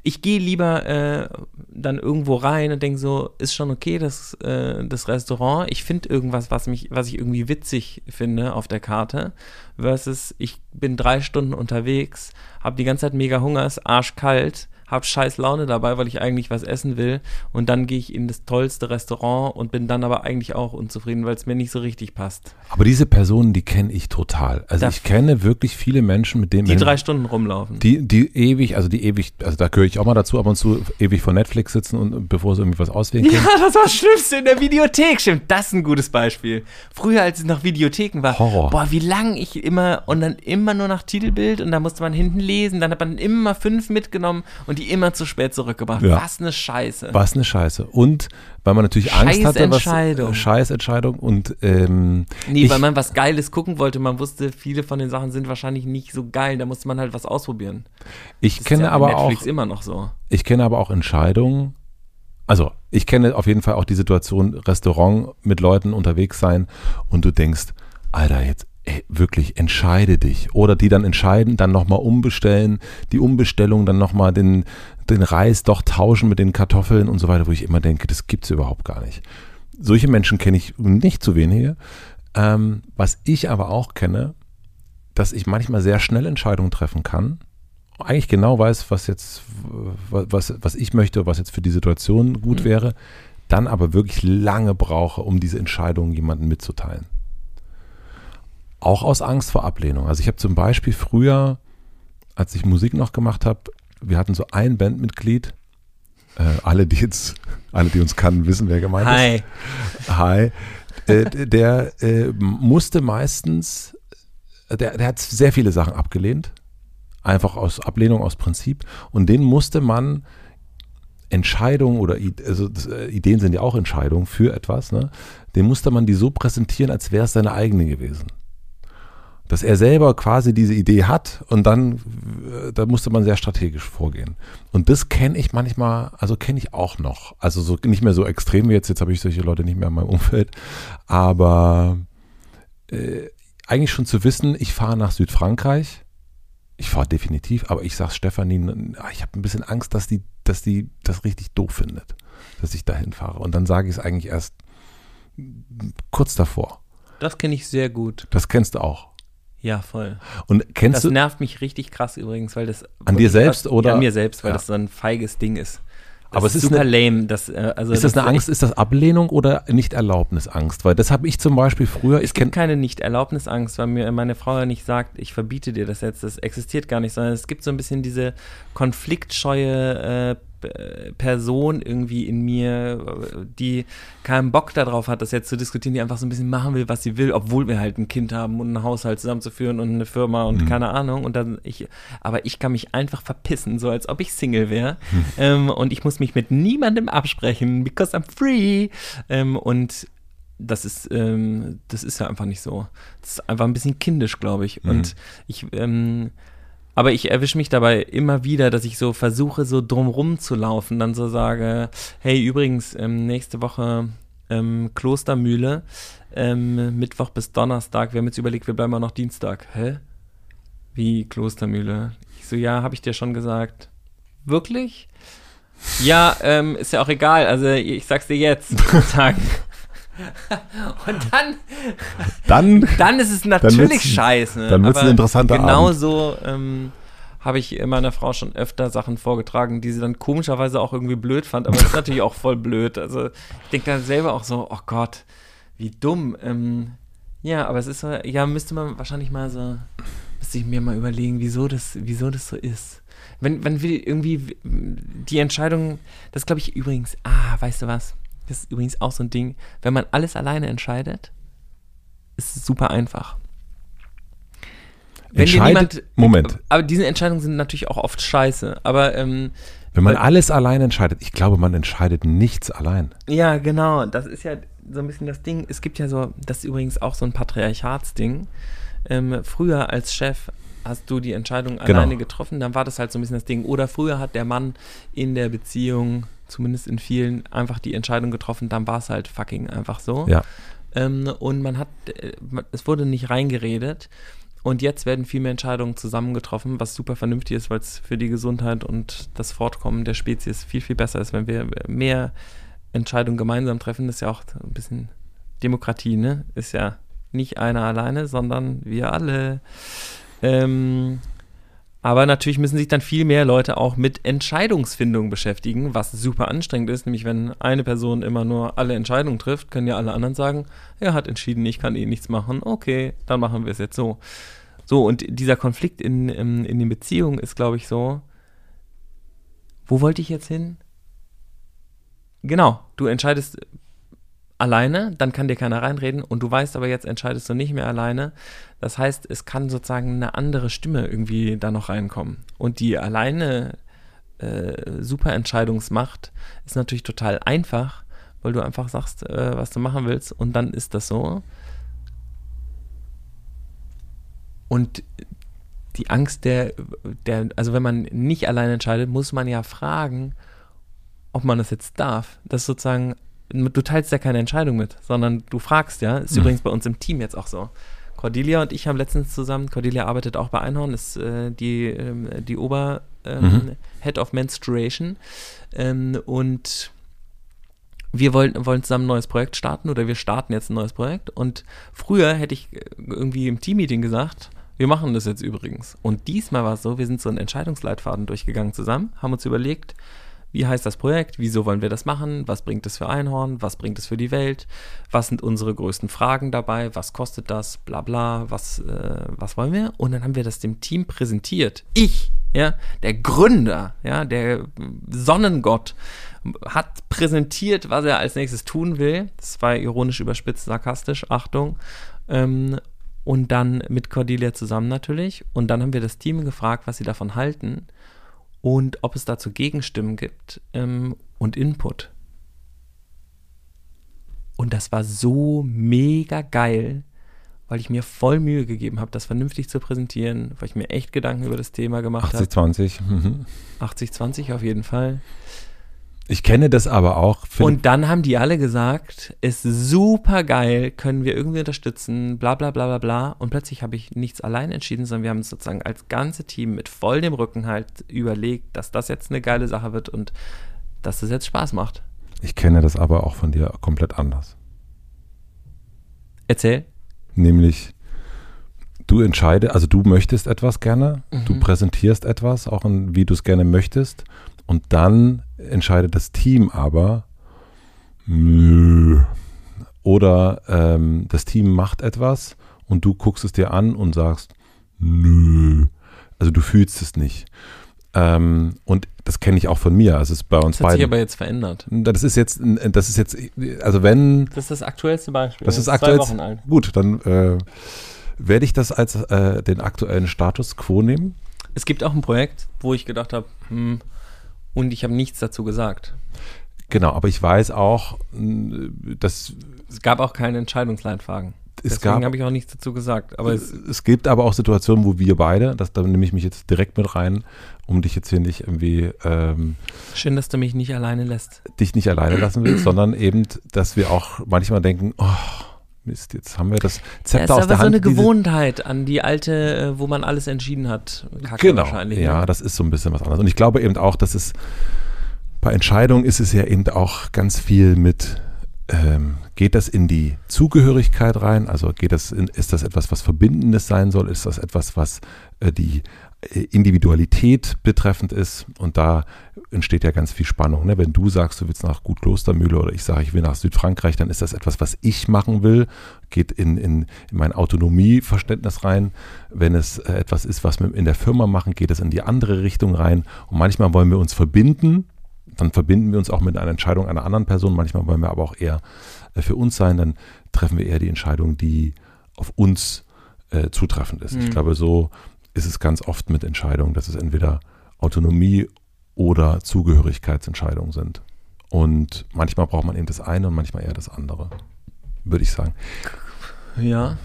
ich gehe lieber äh, dann irgendwo rein und denke so, ist schon okay, das, äh, das Restaurant. Ich finde irgendwas, was mich, was ich irgendwie witzig finde auf der Karte, versus ich bin drei Stunden unterwegs, habe die ganze Zeit mega Hunger, ist arschkalt, habe scheiß Laune dabei, weil ich eigentlich was essen will und dann gehe ich in das tollste Restaurant und bin dann aber eigentlich auch unzufrieden, weil es mir nicht so richtig passt. Aber diese Personen, die kenne ich total. Also Da- ich kenne wirklich viele Menschen, mit denen Die drei Stunden rumlaufen. die, die ewig, also die ewig, also da gehöre ich auch mal dazu, ab und zu ewig vor Netflix sitzen und bevor sie irgendwie was auswählen Ja, können. das war das Schlimmste in der Videothek. Stimmt, das ist ein gutes Beispiel. Früher, als es noch Videotheken war, Horror. boah, wie lang ich immer und dann immer nur nach Titelbild und da musste man hinten lesen, dann hat man immer fünf mitgenommen und die immer zu spät zurückgebracht. Ja. Was eine Scheiße. Was eine Scheiße. Und weil man natürlich Angst hatte, was Scheißentscheidung. Und ähm, Nee, ich, weil man was Geiles gucken wollte. Man wusste, viele von den Sachen sind wahrscheinlich nicht so geil. Da musste man halt was ausprobieren. ich Das kenne ja aber Netflix auch, immer noch so. ich kenne aber auch Entscheidungen. Also ich kenne auf jeden Fall auch die Situation, Restaurant mit Leuten unterwegs sein und du denkst, Alter, jetzt ey, wirklich entscheide dich. Oder die dann entscheiden, dann nochmal umbestellen, die Umbestellung dann nochmal den, den Reis doch tauschen mit den Kartoffeln und so weiter, wo ich immer denke, das gibt's überhaupt gar nicht. Solche Menschen kenne ich nicht zu wenige. Ähm, was ich aber auch kenne, dass ich manchmal sehr schnell Entscheidungen treffen kann. Eigentlich genau weiß, was jetzt, was, was ich möchte, was jetzt für die Situation gut Mhm. wäre, dann aber wirklich lange brauche, um diese Entscheidung jemandem mitzuteilen. Auch aus Angst vor Ablehnung. Also ich habe zum Beispiel früher, als ich Musik noch gemacht habe, wir hatten so ein Bandmitglied, äh, alle, die jetzt, alle, die uns kannten, wissen, wer gemeint ist. Hi. Hi. Äh, der äh, musste meistens der, der hat sehr viele Sachen abgelehnt. Einfach aus Ablehnung, aus Prinzip. Und den musste man Entscheidungen oder also äh, Ideen sind ja auch Entscheidungen für etwas, ne? Den musste man die so präsentieren, als wäre es seine eigene gewesen. Dass er selber quasi diese Idee hat und dann, äh, da musste man sehr strategisch vorgehen. Und das kenne ich manchmal, also kenne ich auch noch. Also so nicht mehr so extrem wie jetzt, jetzt habe ich solche Leute nicht mehr in meinem Umfeld, aber äh, eigentlich schon zu wissen, ich fahre nach Südfrankreich ich fahre definitiv, aber ich sage Stefanie, ah, ich habe ein bisschen Angst, dass die, dass die das richtig doof findet, dass ich dahin fahre. Und dann sage ich es eigentlich erst kurz davor. Das kenne ich sehr gut. Das kennst du auch. Ja, voll. Und kennst das du. Das nervt mich richtig krass übrigens, weil das. An dir selbst oder? An mir selbst, weil ja. das so ein feiges Ding ist. Das aber es ist super eine, lame. Das, äh, also ist das, das eine Angst, ist das Ablehnung oder Nicht-Erlaubnisangst? Weil das habe ich zum Beispiel früher. Es gibt keine Nicht-Erlaubnisangst, weil mir meine Frau ja nicht sagt, ich verbiete dir das jetzt. Das existiert gar nicht, sondern es gibt so ein bisschen diese konfliktscheue äh, Person irgendwie in mir, die keinen Bock darauf hat, das jetzt zu diskutieren, die einfach so ein bisschen machen will, was sie will, obwohl wir halt ein Kind haben und einen Haushalt zusammenzuführen und eine Firma und mhm. keine Ahnung. Und dann ich, aber ich kann mich einfach verpissen, so als ob ich Single wäre. Mhm. Ähm, und ich muss mich mit niemandem absprechen, because I'm free. Ähm, und das ist, ähm, das ist ja einfach nicht so. Das ist einfach ein bisschen kindisch, glaube ich. Mhm. Und ich, ähm, aber ich erwische mich dabei immer wieder, dass ich so versuche, so drumrum zu laufen, dann so sage, hey, übrigens, ähm, nächste Woche ähm, Klostermühle, ähm, Mittwoch bis Donnerstag. Wir haben jetzt überlegt, wir bleiben auch noch Dienstag. Hä? Wie Klostermühle? Ich so, ja, habe ich dir schon gesagt. Wirklich? Ja, ähm, ist ja auch egal. Also ich sag's dir jetzt. Sagen. Und dann, dann, dann ist es natürlich scheiße. Dann wird es ein interessanter genauso, Abend. ähm, habe ich meiner Frau schon öfter Sachen vorgetragen, die sie dann komischerweise auch irgendwie blöd fand, aber das ist natürlich auch voll blöd. Also ich denke dann selber auch so, oh Gott, wie dumm. Ähm, ja, aber es ist so, ja, müsste man wahrscheinlich mal so, müsste ich mir mal überlegen, wieso das, wieso das so ist. Wenn, wenn wir irgendwie die Entscheidung, das glaube ich übrigens, ah, weißt du was? Das ist übrigens auch so ein Ding, wenn man alles alleine entscheidet, ist es super einfach. Wenn Entscheidet, niemand, Moment. Aber diese Entscheidungen sind natürlich auch oft scheiße. Aber ähm, wenn man alles alleine entscheidet, ich glaube, man entscheidet nichts allein. Ja, genau. Das ist ja so ein bisschen das Ding. Es gibt ja so, das ist übrigens auch so ein Patriarchatsding. Ähm, früher als Chef hast du die Entscheidung genau. alleine getroffen, dann war das halt so ein bisschen das Ding. Oder früher hat der Mann in der Beziehung zumindest in vielen, einfach die Entscheidung getroffen, dann war es halt fucking einfach so. Ja. Ähm, und man hat, äh, es wurde nicht reingeredet. Und jetzt werden viel mehr Entscheidungen zusammengetroffen, was super vernünftig ist, weil es für die Gesundheit und das Fortkommen der Spezies viel, viel besser ist, wenn wir mehr Entscheidungen gemeinsam treffen. Das ist ja auch ein bisschen Demokratie, ne? Ist ja nicht einer alleine, sondern wir alle. Ähm, aber natürlich müssen sich dann viel mehr Leute auch mit Entscheidungsfindung beschäftigen, was super anstrengend ist. Nämlich, wenn eine Person immer nur alle Entscheidungen trifft, können ja alle anderen sagen, er hat entschieden, ich kann eh nichts machen. Okay, dann machen wir es jetzt so. So, und dieser Konflikt in, in, in den Beziehungen ist, glaube ich, so. Wo wollte ich jetzt hin? Genau, du entscheidest alleine, dann kann dir keiner reinreden und du weißt aber jetzt entscheidest du nicht mehr alleine. Das heißt, es kann sozusagen eine andere Stimme irgendwie da noch reinkommen. Und die alleine äh, super Entscheidungsmacht ist natürlich total einfach, weil du einfach sagst, äh, was du machen willst und dann ist das so. Und die Angst der, der, also wenn man nicht alleine entscheidet, muss man ja fragen, ob man das jetzt darf. Das ist sozusagen du teilst ja keine Entscheidung mit, sondern du fragst ja. Ist mhm. übrigens bei uns im Team jetzt auch so. Cordelia und ich haben letztens zusammen, Cordelia arbeitet auch bei Einhorn, ist äh, die, ähm, die Ober ähm, mhm. Head of Menstruation. Ähm, und wir wollen, wollen zusammen ein neues Projekt starten oder wir starten jetzt ein neues Projekt. Und früher hätte ich äh, irgendwie im Teammeeting gesagt, wir machen das jetzt übrigens. Und diesmal war es so, wir sind so einen Entscheidungsleitfaden durchgegangen zusammen, haben uns überlegt, wie heißt das Projekt? Wieso wollen wir das machen? Was bringt es für Einhorn? Was bringt es für die Welt? Was sind unsere größten Fragen dabei? Was kostet das? Bla bla. Was, äh, was wollen wir? Und dann haben wir das dem Team präsentiert. Ich, ja, der Gründer, ja, der Sonnengott, hat präsentiert, was er als nächstes tun will. Das war ironisch überspitzt, sarkastisch, Achtung. Ähm, Und dann mit Cordelia zusammen natürlich. Und dann haben wir das Team gefragt, was sie davon halten und ob es dazu Gegenstimmen gibt ähm, und Input. Und das war so mega geil, weil ich mir voll Mühe gegeben habe, das vernünftig zu präsentieren, weil ich mir echt Gedanken über das Thema gemacht habe. 80-20. Mhm. 80-20 auf jeden Fall. Ich kenne das aber auch. Und dann haben die alle gesagt, ist super geil, können wir irgendwie unterstützen, bla bla bla bla bla. Und plötzlich habe ich nichts allein entschieden, sondern wir haben sozusagen als ganze Team mit voll dem Rücken halt überlegt, dass das jetzt eine geile Sache wird und dass das jetzt Spaß macht. Ich kenne das aber auch von dir komplett anders. Erzähl. Nämlich, du entscheidest, also du möchtest etwas gerne, mhm. du präsentierst etwas, auch in, wie du es gerne möchtest. Und dann entscheidet das Team aber, nö. Oder ähm, das Team macht etwas und du guckst es dir an und sagst, nö. Also du fühlst es nicht. Ähm, und das kenne ich auch von mir. Also es ist bei uns das hat beiden. sich aber jetzt verändert. Das ist jetzt, das ist jetzt, also wenn. Das ist das aktuellste Beispiel. Das ist aktuell. Gut, dann äh, werde ich das als äh, den aktuellen Status quo nehmen. Es gibt auch ein Projekt, wo ich gedacht habe, hm, und ich habe nichts dazu gesagt. Genau, aber ich weiß auch, dass. Es gab auch keinen Entscheidungsleitfaden. Es Deswegen habe ich auch nichts dazu gesagt. Aber es, es, gibt aber auch Situationen, wo wir beide, das, da nehme ich mich jetzt direkt mit rein, um dich jetzt hier nicht irgendwie. Ähm, Schön, dass du mich nicht alleine lässt. Dich nicht alleine lassen willst, sondern eben, dass wir auch manchmal denken, oh, Mist, jetzt haben wir das Zepter ja, aus der Hand. Das ist aber so eine Gewohnheit an die alte, äh, wo man alles entschieden hat. Kacke genau, wahrscheinlich. Ja, ne? das ist so ein bisschen was anderes. Und ich glaube eben auch, dass es bei Entscheidungen ist es ja eben auch ganz viel mit, ähm, geht das in die Zugehörigkeit rein? Also geht das in, ist das etwas, was Verbindendes sein soll? Ist das etwas, was äh, die Individualität betreffend ist. Und da entsteht ja ganz viel Spannung. Ne? Wenn du sagst, du willst nach Gut Klostermühle oder ich sage, ich will nach Südfrankreich, dann ist das etwas, was ich machen will, geht in, in, in mein Autonomieverständnis rein. Wenn es etwas ist, was wir in der Firma machen, geht es in die andere Richtung rein. Und manchmal wollen wir uns verbinden. Dann verbinden wir uns auch mit einer Entscheidung einer anderen Person. Manchmal wollen wir aber auch eher äh, für uns sein. Dann treffen wir eher die Entscheidung, die auf uns äh, zutreffend ist. Mhm. Ich glaube, so ist es ganz oft mit Entscheidungen, dass es entweder Autonomie oder Zugehörigkeitsentscheidungen sind. Und manchmal braucht man eben das eine und manchmal eher das andere, würde ich sagen. Ja.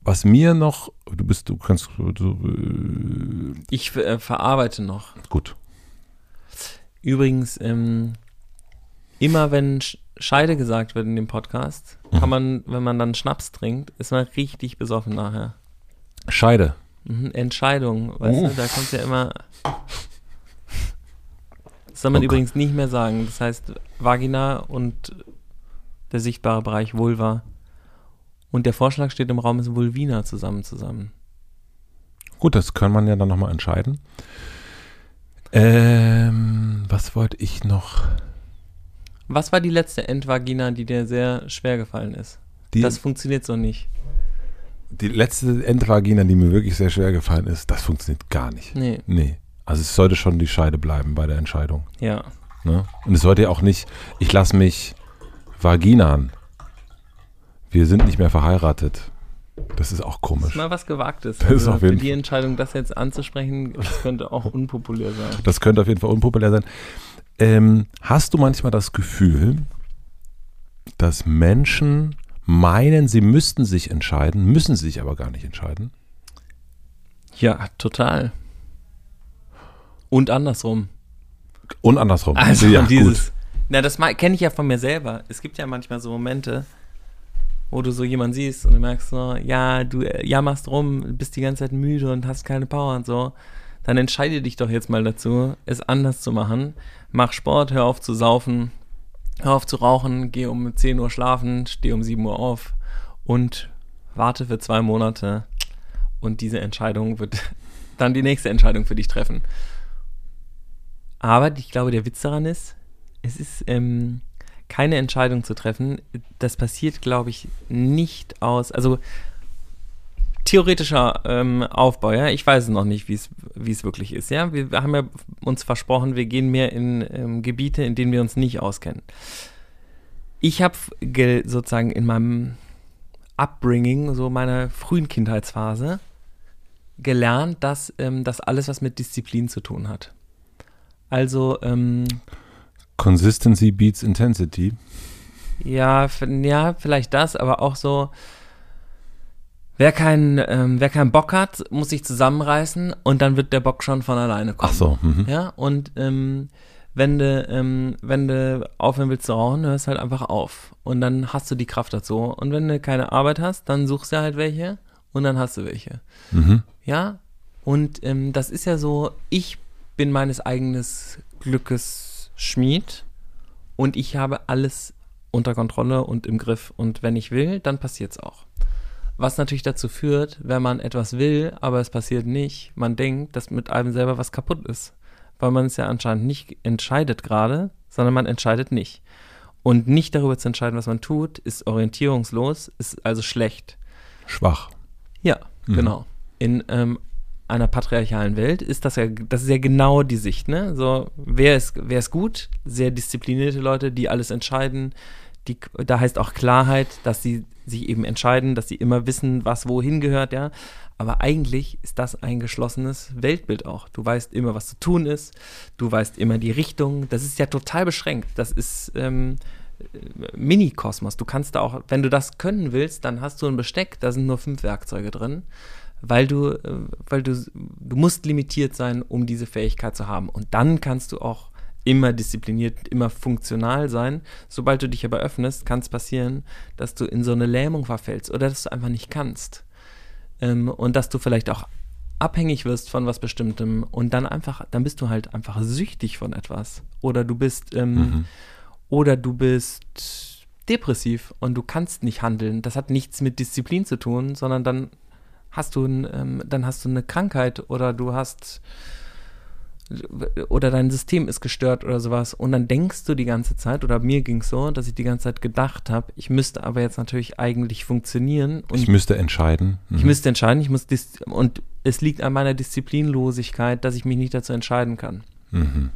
Was mir noch, du bist, du kannst. Du, äh, ich äh, verarbeite noch. Gut. Übrigens, ähm, immer wenn Scheide gesagt wird in dem Podcast, kann mhm. man, wenn man dann Schnaps trinkt, ist man richtig besoffen nachher. Scheide. Mhm, Entscheidung, weißt oh. du, da kommt ja immer. Das soll man oh übrigens nicht mehr sagen. Das heißt Vagina und der sichtbare Bereich Vulva. Und der Vorschlag steht im Raum, ist Vulvina zusammen zusammen. Gut, das kann man ja dann nochmal entscheiden. Ähm, was wollte ich noch? Was war die letzte Endvagina, die dir sehr schwer gefallen ist? Die, das funktioniert so nicht die letzte Endvagina, die mir wirklich sehr schwer gefallen ist, das funktioniert gar nicht. Nee. Nee. Also es sollte schon die Scheide bleiben bei der Entscheidung. Ja. Ne? Und es sollte ja auch nicht, ich lasse mich vaginan. Wir sind nicht mehr verheiratet. Das ist auch komisch. Das ist mal was Gewagtes. Das also ist auf jeden für die Entscheidung, das jetzt anzusprechen, das könnte auch unpopulär sein. Das könnte auf jeden Fall unpopulär sein. Ähm, hast du manchmal das Gefühl, dass Menschen meinen, sie müssten sich entscheiden, müssen sich aber gar nicht entscheiden? Ja, total. Und andersrum. Und andersrum. Also ja, dieses. Gut. Na, das kenne ich ja von mir selber. Es gibt ja manchmal so Momente, wo du so jemanden siehst und du merkst so, ja, du äh, jammerst rum, bist die ganze Zeit müde und hast keine Power und so. Dann entscheide dich doch jetzt mal dazu, es anders zu machen. Mach Sport, hör auf zu saufen, hör auf zu rauchen, geh um 10 Uhr schlafen, steh um 7 Uhr auf und warte für zwei Monate und diese Entscheidung wird dann die nächste Entscheidung für dich treffen. Aber ich glaube, der Witz daran ist, es ist ähm, keine Entscheidung zu treffen. Das passiert, glaube ich, nicht aus. Also theoretischer ähm, Aufbau, ja. Ich weiß noch nicht, wie es wirklich ist, ja. Wir haben ja uns versprochen, wir gehen mehr in ähm, Gebiete, in denen wir uns nicht auskennen. Ich habe sozusagen in meinem Upbringing, so meiner frühen Kindheitsphase, gelernt, dass ähm, das alles was mit Disziplin zu tun hat. Also ähm, Consistency beats Intensity. Ja, ja, vielleicht das, aber auch so, wer keinen, ähm, wer keinen Bock hat, muss sich zusammenreißen und dann wird der Bock schon von alleine kommen. Ach so. Mhm. Ja, und ähm, wenn du, ähm, wenn du aufhören willst zu rauchen, hörst halt einfach auf. Und dann hast du die Kraft dazu. Und wenn du keine Arbeit hast, dann suchst du halt welche und dann hast du welche. Mhm. Ja, und ähm, das ist ja so, ich bin meines eigenen Glückes Schmied und ich habe alles unter Kontrolle und im Griff. Und wenn ich will, dann passiert es auch. Was natürlich dazu führt, wenn man etwas will, aber es passiert nicht, man denkt, dass mit einem selber was kaputt ist. Weil man es ja anscheinend nicht entscheidet gerade, sondern man entscheidet nicht. Und nicht darüber zu entscheiden, was man tut, ist orientierungslos, ist also schlecht. Schwach. Ja, mhm. genau. In ähm, einer patriarchalen Welt ist das ja, das ist ja genau die Sicht, ne? So, wer ist, wer ist gut? Sehr disziplinierte Leute, die alles entscheiden. Die, da heißt auch Klarheit, dass sie sich eben entscheiden, dass sie immer wissen, was wohin gehört, ja. Aber eigentlich ist das ein geschlossenes Weltbild auch. Du weißt immer, was zu tun ist. Du weißt immer die Richtung. Das ist ja total beschränkt. Das ist ähm, Mini-Kosmos. Du kannst da auch, wenn du das können willst, dann hast du ein Besteck, da sind nur fünf Werkzeuge drin weil du, äh, weil du, du musst limitiert sein, um diese Fähigkeit zu haben. Und dann kannst du auch immer diszipliniert, immer funktional sein. Sobald du dich aber öffnest, kann es passieren, dass du in so eine Lähmung verfällst oder dass du einfach nicht kannst. Ähm, und dass du vielleicht auch abhängig wirst von was Bestimmtem und dann einfach, dann bist du halt einfach süchtig von etwas. Oder du bist, ähm, mhm. oder du bist depressiv und du kannst nicht handeln. Das hat nichts mit Disziplin zu tun, sondern dann hast du ähm, dann hast du eine Krankheit oder du hast oder dein System ist gestört oder sowas und dann denkst du die ganze Zeit oder mir ging es so, dass ich die ganze Zeit gedacht habe, ich müsste aber jetzt natürlich eigentlich funktionieren ich müsste entscheiden. Mhm. Ich müsste entscheiden, ich muss und es liegt an meiner Disziplinlosigkeit, dass ich mich nicht dazu entscheiden kann. Mhm.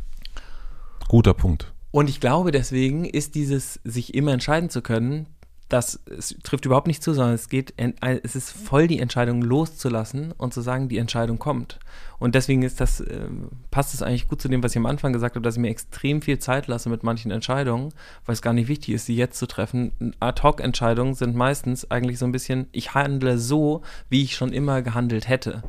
Guter Punkt. Und ich glaube, deswegen ist dieses sich immer entscheiden zu können das es trifft überhaupt nicht zu, sondern es geht, es ist voll die Entscheidung loszulassen und zu sagen, die Entscheidung kommt. Und deswegen ist das, äh, passt es eigentlich gut zu dem, was ich am Anfang gesagt habe, dass ich mir extrem viel Zeit lasse mit manchen Entscheidungen, weil es gar nicht wichtig ist, sie jetzt zu treffen. Ad-Hoc-Entscheidungen sind meistens eigentlich so ein bisschen, ich handle so, wie ich schon immer gehandelt hätte.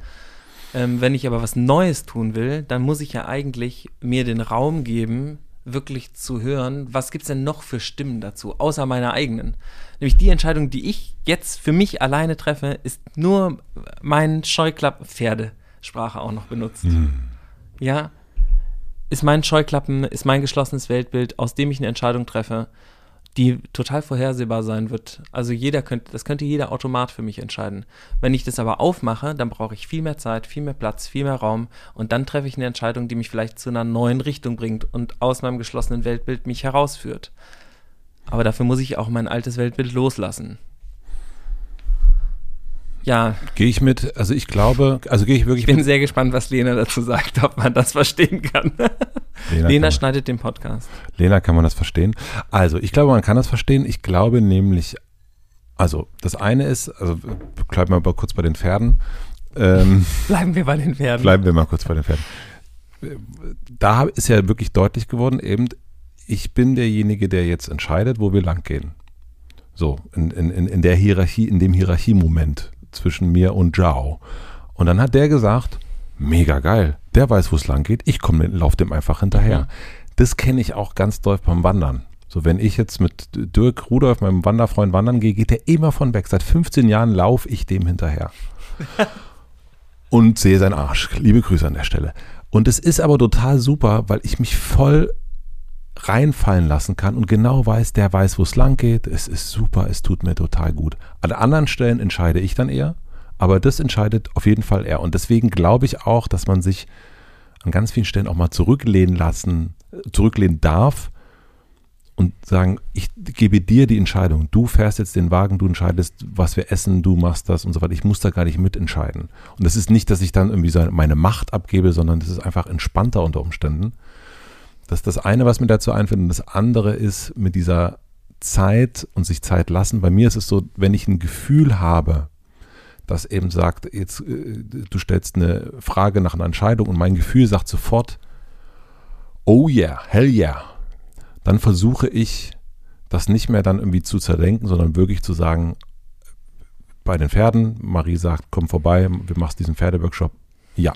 Ähm, wenn ich aber was Neues tun will, dann muss ich ja eigentlich mir den Raum geben, wirklich zu hören, was gibt es denn noch für Stimmen dazu, außer meiner eigenen. Nämlich die Entscheidung, die ich jetzt für mich alleine treffe, ist nur mein Scheuklappen, Pferdesprache auch noch benutzt. Mhm. Ja, ist mein Scheuklappen, ist mein geschlossenes Weltbild, aus dem ich eine Entscheidung treffe die total vorhersehbar sein wird. Also jeder könnte, das könnte jeder Automat für mich entscheiden. Wenn ich das aber aufmache, dann brauche ich viel mehr Zeit, viel mehr Platz, viel mehr Raum und dann treffe ich eine Entscheidung, die mich vielleicht zu einer neuen Richtung bringt und aus meinem geschlossenen Weltbild mich herausführt. Aber dafür muss ich auch mein altes Weltbild loslassen. Ja. Gehe ich mit, also ich glaube, also gehe ich wirklich. Ich bin sehr gespannt, was Lena dazu sagt, ob man das verstehen kann. Lena, Lena kann schneidet den Podcast. Lena kann man das verstehen. Also, ich glaube, man kann das verstehen. Ich glaube nämlich, also das eine ist, also bleiben wir mal kurz bei den Pferden. Ähm, bleiben wir bei den Pferden. Bleiben wir mal kurz bei den Pferden. Da ist ja wirklich deutlich geworden, eben, ich bin derjenige, der jetzt entscheidet, wo wir lang gehen. So, in, in, in der Hierarchie, in dem Hierarchiemoment zwischen mir und Zhao. Und dann hat der gesagt, mega geil, der weiß, wo es lang geht, ich komme, laufe dem einfach hinterher. Mhm. Das kenne ich auch ganz doll beim Wandern. So, wenn ich jetzt mit Dirk Rudolf, meinem Wanderfreund, wandern gehe, geht der immer von weg. Seit 15 Jahren laufe ich dem hinterher. und sehe seinen Arsch. Liebe Grüße an der Stelle. Und es ist aber total super, weil ich mich voll reinfallen lassen kann und genau weiß, der weiß, wo es lang geht. Es ist super, es tut mir total gut. An anderen Stellen entscheide ich dann eher, aber das entscheidet auf jeden Fall er. Und deswegen glaube ich auch, dass man sich an ganz vielen Stellen auch mal zurücklehnen lassen, zurücklehnen darf und sagen, ich gebe dir die Entscheidung. Du fährst jetzt den Wagen, du entscheidest, was wir essen, du machst das und so weiter. Ich muss da gar nicht mitentscheiden. Und das ist nicht, dass ich dann irgendwie meine Macht abgebe, sondern das ist einfach entspannter unter Umständen. Das ist das eine, was mir dazu einfällt. Und das andere ist mit dieser Zeit und sich Zeit lassen. Bei mir ist es so, wenn ich ein Gefühl habe, das eben sagt, jetzt äh, du stellst eine Frage nach einer Entscheidung und mein Gefühl sagt sofort, oh yeah, hell yeah, dann versuche ich das nicht mehr dann irgendwie zu zerdenken, sondern wirklich zu sagen, bei den Pferden, Marie sagt, komm vorbei, wir machen diesen Pferdeworkshop, ja.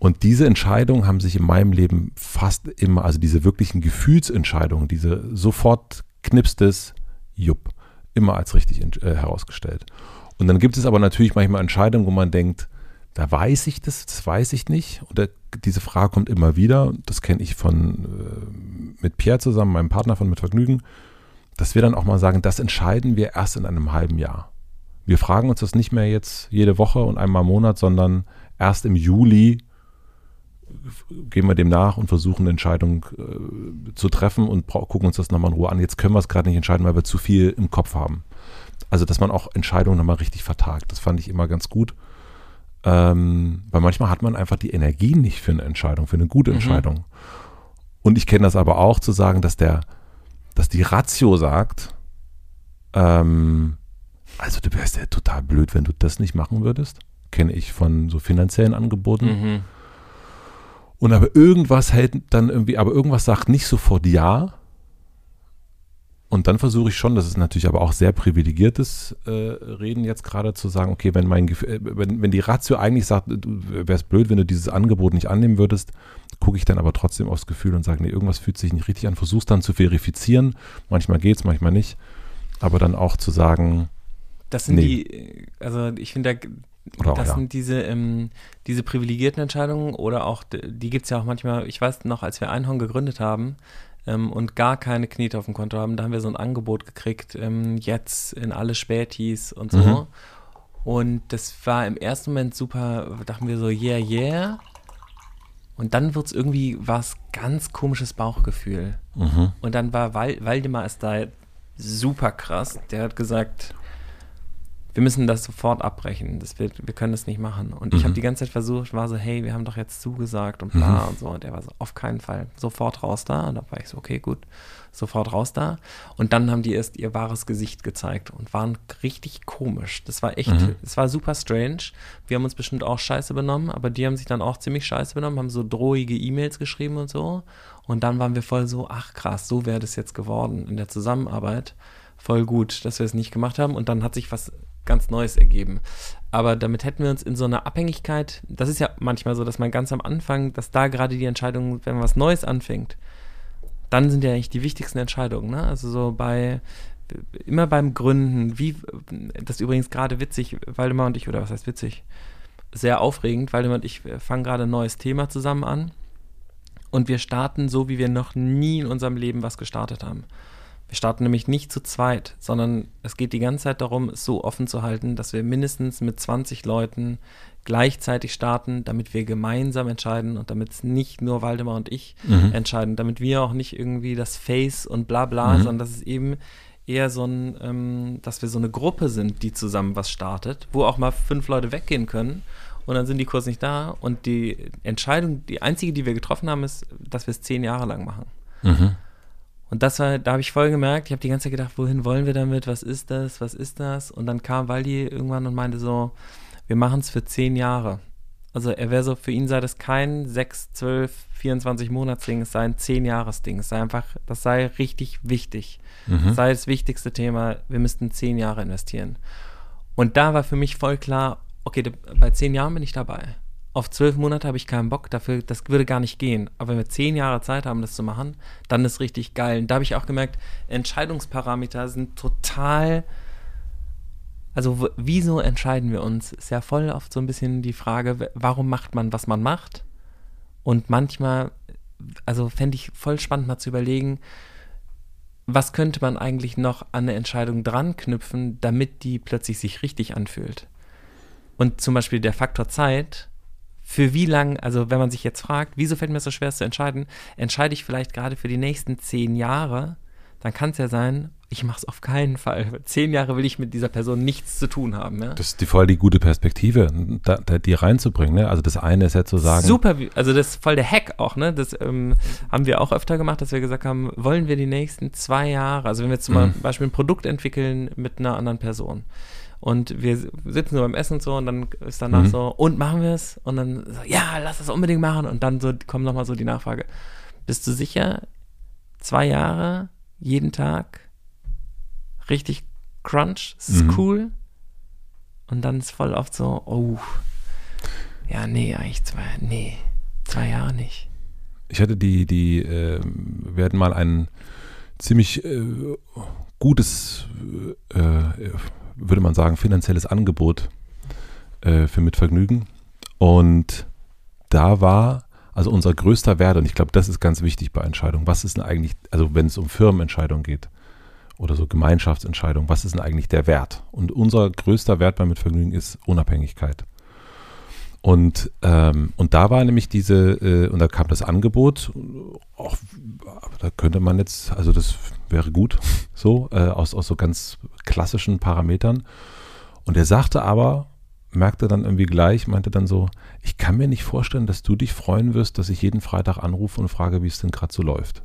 Und diese Entscheidungen haben sich in meinem Leben fast immer, also diese wirklichen Gefühlsentscheidungen, diese sofort knipstes Jupp, immer als richtig äh, herausgestellt. Und dann gibt es aber natürlich manchmal Entscheidungen, wo man denkt, da weiß ich das, das weiß ich nicht. Und da, diese Frage kommt immer wieder. Das kenne ich von äh, mit Pierre zusammen, meinem Partner von Mit Vergnügen, dass wir dann auch mal sagen, das entscheiden wir erst in einem halben Jahr. Wir fragen uns das nicht mehr jetzt jede Woche und einmal im Monat, sondern erst im Juli gehen wir dem nach und versuchen eine Entscheidung äh, zu treffen und gucken uns das nochmal in Ruhe an. Jetzt können wir es gerade nicht entscheiden, weil wir zu viel im Kopf haben. Also, dass man auch Entscheidungen nochmal richtig vertagt. Das fand ich immer ganz gut. Ähm, weil manchmal hat man einfach die Energie nicht für eine Entscheidung, für eine gute mhm. Entscheidung. Mhm. Und ich kenne das aber auch zu sagen, dass der, dass die Ratio sagt, ähm, also du wärst ja total blöd, wenn du das nicht machen würdest. Kenne ich von so finanziellen Angeboten. Mhm. Und aber irgendwas hält dann irgendwie, aber irgendwas sagt nicht sofort ja, und dann versuche ich schon, das ist natürlich aber auch sehr privilegiertes äh, Reden jetzt gerade zu sagen, okay, wenn mein Gefühl, äh, wenn, wenn die Ratio eigentlich sagt, du wärst blöd, wenn du dieses Angebot nicht annehmen würdest, gucke ich dann aber trotzdem aufs Gefühl und sage, nee, irgendwas fühlt sich nicht richtig an, versuch's dann zu verifizieren. Manchmal geht's, manchmal nicht. Aber dann auch zu sagen. Das sind nee. die, also ich finde, da, das ja. sind diese, ähm, diese privilegierten Entscheidungen oder auch, die gibt es ja auch manchmal, ich weiß noch, als wir Einhorn gegründet haben, ähm, und gar keine Knete auf dem Konto haben. Da haben wir so ein Angebot gekriegt, ähm, jetzt in alle Spätis und so. Mhm. Und das war im ersten Moment super, dachten wir so, yeah, yeah. Und dann wird es irgendwie was ganz komisches Bauchgefühl. Mhm. Und dann war Val Waldemar ist da super krass. Der hat gesagt, wir müssen das sofort abbrechen. Das wird, wir können das nicht machen. Und mhm. ich habe die ganze Zeit versucht, war so, hey, wir haben doch jetzt zugesagt und bla mhm. und so. Und der war so, auf keinen Fall, sofort raus da. Und da war ich so, okay, gut, sofort raus da. Und dann haben die erst ihr wahres Gesicht gezeigt und waren richtig komisch. Das war echt, mhm. das war super strange. Wir haben uns bestimmt auch scheiße benommen, aber die haben sich dann auch ziemlich scheiße benommen, haben so drohige E-Mails geschrieben und so. Und dann waren wir voll so, ach krass, so wäre das jetzt geworden in der Zusammenarbeit voll gut, dass wir es nicht gemacht haben. Und dann hat sich was ganz Neues ergeben. Aber damit hätten wir uns in so einer Abhängigkeit, das ist ja manchmal so, dass man ganz am Anfang, dass da gerade die Entscheidung, wenn man was Neues anfängt, dann sind ja eigentlich die wichtigsten Entscheidungen. Ne? Also so bei, immer beim Gründen, wie, das ist übrigens gerade witzig, Waldemar und ich, oder was heißt witzig, sehr aufregend, Waldemar und ich fangen gerade ein neues Thema zusammen an und wir starten so, wie wir noch nie in unserem Leben was gestartet haben. Wir starten nämlich nicht zu zweit, sondern es geht die ganze Zeit darum, es so offen zu halten, dass wir mindestens mit 20 Leuten gleichzeitig starten, damit wir gemeinsam entscheiden und damit es nicht nur Waldemar und ich mhm. entscheiden, damit wir auch nicht irgendwie das Face und bla bla, mhm. sondern dass es eben eher so ein, ähm, dass wir so eine Gruppe sind, die zusammen was startet, wo auch mal fünf Leute weggehen können und dann sind die kurz nicht da und die Entscheidung, die einzige, die wir getroffen haben, ist, dass wir es zehn Jahre lang machen. Mhm. Und das war, da habe ich voll gemerkt, ich habe die ganze Zeit gedacht, wohin wollen wir damit, was ist das, was ist das? Und dann kam Waldi irgendwann und meinte so, wir machen es für zehn Jahre. Also er wäre so, für ihn sei das kein 6, 12, 24 Monatsding, es sei ein 10 Jahres-Ding. Es sei einfach, das sei richtig wichtig. Mhm. Das sei das wichtigste Thema, wir müssten zehn Jahre investieren. Und da war für mich voll klar, okay, bei zehn Jahren bin ich dabei auf zwölf Monate habe ich keinen Bock, dafür, das würde gar nicht gehen. Aber wenn wir zehn Jahre Zeit haben, das zu machen, dann ist richtig geil. Und da habe ich auch gemerkt, Entscheidungsparameter sind total. Also, wieso entscheiden wir uns? Ist ja voll oft so ein bisschen die Frage, warum macht man, was man macht? Und manchmal, also fände ich voll spannend mal zu überlegen, was könnte man eigentlich noch an eine Entscheidung dran knüpfen, damit die plötzlich sich richtig anfühlt? Und zum Beispiel der Faktor Zeit für wie lang, also wenn man sich jetzt fragt, wieso fällt mir das so schwer zu entscheiden, entscheide ich vielleicht gerade für die nächsten zehn Jahre, dann kann es ja sein, ich mache es auf keinen Fall. Zehn Jahre will ich mit dieser Person nichts zu tun haben. Ja? Das ist die voll die gute Perspektive, da, da, die reinzubringen. Ne? Also das eine ist ja zu sagen. Super, also das ist voll der Hack auch. Ne? Das ähm, haben wir auch öfter gemacht, dass wir gesagt haben, wollen wir die nächsten zwei Jahre, also wenn wir zum mhm. Beispiel ein Produkt entwickeln mit einer anderen Person und wir sitzen so beim Essen und so und dann ist danach mhm. so, und machen wir es? Und dann so, ja, lass das unbedingt machen und dann so kommt nochmal so die Nachfrage, bist du sicher, zwei Jahre, jeden Tag, richtig Crunch, es ist mhm. cool. Und dann ist voll oft so, oh, ja, nee, eigentlich zwei, nee, zwei Jahre nicht. Ich hatte die, die, äh, wir hatten mal ein ziemlich äh, gutes, äh, würde man sagen, finanzielles Angebot äh, für Mitvergnügen. Und da war also unser größter Wert, und ich glaube, das ist ganz wichtig bei Entscheidungen. Was ist denn eigentlich, also wenn es um Firmenentscheidungen geht, oder so Gemeinschaftsentscheidungen, was ist denn eigentlich der Wert? Und unser größter Wert beim Mitvergnügen ist Unabhängigkeit. Und, ähm, und da war nämlich diese, äh, und da kam das Angebot, auch, da könnte man jetzt, also das wäre gut, so, äh, aus, aus so ganz klassischen Parametern. Und er sagte aber, merkte dann irgendwie gleich, meinte dann so, ich kann mir nicht vorstellen, dass du dich freuen wirst, dass ich jeden Freitag anrufe und frage, wie es denn gerade so läuft.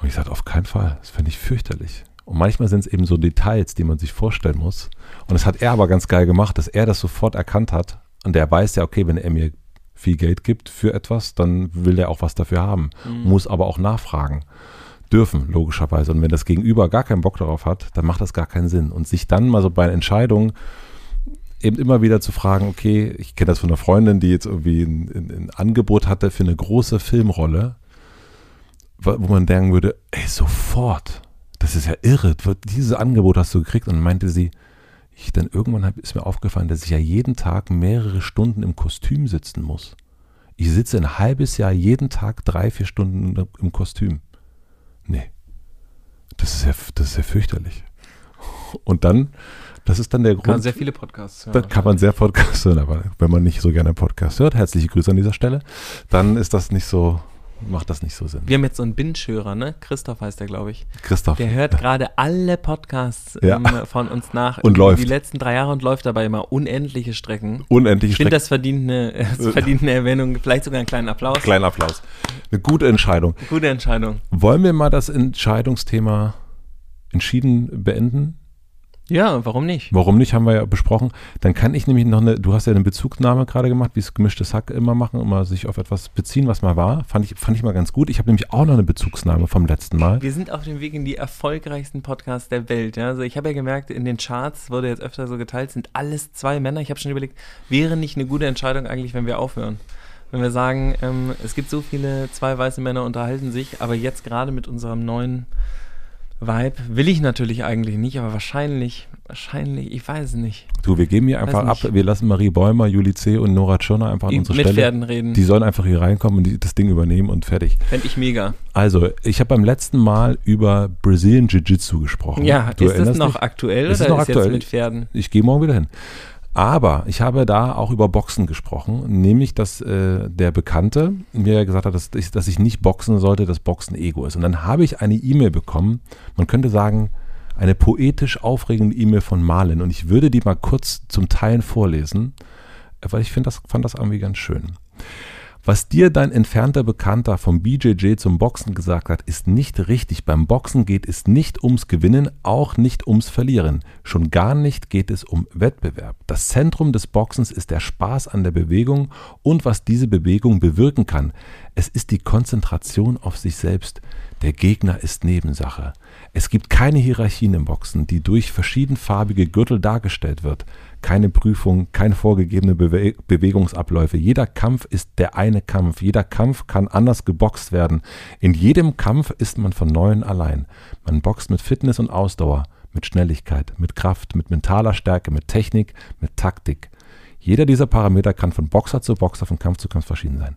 Und ich sagte, auf keinen Fall. Das fände ich fürchterlich. Und manchmal sind es eben so Details, die man sich vorstellen muss. Und das hat er aber ganz geil gemacht, dass er das sofort erkannt hat. Und der weiß ja, okay, wenn er mir viel Geld gibt für etwas, dann will er auch was dafür haben. Mhm. Muss aber auch nachfragen dürfen, logischerweise. Und wenn das Gegenüber gar keinen Bock darauf hat, dann macht das gar keinen Sinn. Und sich dann mal so bei Entscheidungen eben immer wieder zu fragen, okay, ich kenne das von einer Freundin, die jetzt irgendwie ein, ein, ein Angebot hatte für eine große Filmrolle wo man denken würde, ey, sofort, das ist ja irre, dieses Angebot hast du gekriegt. Und meinte sie, ich dann irgendwann ist mir aufgefallen, dass ich ja jeden Tag mehrere Stunden im Kostüm sitzen muss. Ich sitze ein halbes Jahr jeden Tag drei, vier Stunden im Kostüm. Nee. Das ist ja, das ist ja fürchterlich. Und dann, das ist dann der Grund. Kann man sehr viele Podcasts hören. Da kann man sehr Podcasts hören, aber wenn man nicht so gerne Podcasts hört, herzliche Grüße an dieser Stelle, dann ist das nicht so, macht das nicht so Sinn. Wir haben jetzt so einen Binge-Hörer, ne? Christoph heißt der, glaube ich. Christoph. Der hört gerade alle Podcasts ja. ähm, von uns nach. Und läuft. Die letzten drei Jahre und läuft dabei immer unendliche Strecken. Unendliche Strecken. Ich finde, das verdient eine, das verdient eine Erwähnung, vielleicht sogar einen kleinen Applaus. Kleinen Applaus. Eine gute Entscheidung. Gute Entscheidung. Wollen wir mal das Entscheidungsthema entschieden beenden? Ja, warum nicht? Warum nicht, haben wir ja besprochen. Dann kann ich nämlich noch eine, du hast ja eine Bezugnahme gerade gemacht, wie es gemischtes Hack immer machen, immer sich auf etwas beziehen, was mal war. Fand ich, fand ich mal ganz gut. Ich habe nämlich auch noch eine Bezugsnahme vom letzten Mal. Wir sind auf dem Weg in die erfolgreichsten Podcasts der Welt. Ja? Also ich habe ja gemerkt, in den Charts wurde jetzt öfter so geteilt, sind alles zwei Männer. Ich habe schon überlegt, wäre nicht eine gute Entscheidung eigentlich, wenn wir aufhören? Wenn wir sagen, ähm, es gibt so viele zwei weiße Männer unterhalten sich, aber jetzt gerade mit unserem neuen Vibe will ich natürlich eigentlich nicht, aber wahrscheinlich, wahrscheinlich, ich weiß es nicht. Du, wir geben hier einfach ab, wir lassen Marie Bäumer, Juli C. und Nora Tschirner einfach an unsere mit Stelle. Pferden reden. Die sollen einfach hier reinkommen und die, das Ding übernehmen und fertig. Fände ich mega. Also, ich habe beim letzten Mal über Brazilian Jiu-Jitsu gesprochen. Ja, du ist das noch dich? aktuell ist oder noch ist aktuell? jetzt mit Pferden? Ich gehe morgen wieder hin. Aber ich habe da auch über Boxen gesprochen, nämlich, dass äh, der Bekannte mir gesagt hat, dass ich, dass ich nicht boxen sollte, dass Boxen Ego ist. Und dann habe ich eine E-Mail bekommen, man könnte sagen, eine poetisch aufregende E-Mail von Marlin. Und ich würde die mal kurz zum Teilen vorlesen, weil ich das, fand das irgendwie ganz schön. Was dir dein entfernter Bekannter vom BJJ zum Boxen gesagt hat, ist nicht richtig. Beim Boxen geht es nicht ums Gewinnen, auch nicht ums Verlieren. Schon gar nicht geht es um Wettbewerb. Das Zentrum des Boxens ist der Spaß an der Bewegung und was diese Bewegung bewirken kann. Es ist die Konzentration auf sich selbst. Der Gegner ist Nebensache. Es gibt keine Hierarchien im Boxen, die durch verschiedenfarbige Gürtel dargestellt wird. Keine Prüfung, keine vorgegebene Bewe Bewegungsabläufe. Jeder Kampf ist der eine Kampf. Jeder Kampf kann anders geboxt werden. In jedem Kampf ist man von Neuem allein. Man boxt mit Fitness und Ausdauer, mit Schnelligkeit, mit Kraft, mit mentaler Stärke, mit Technik, mit Taktik. Jeder dieser Parameter kann von Boxer zu Boxer, von Kampf zu Kampf verschieden sein.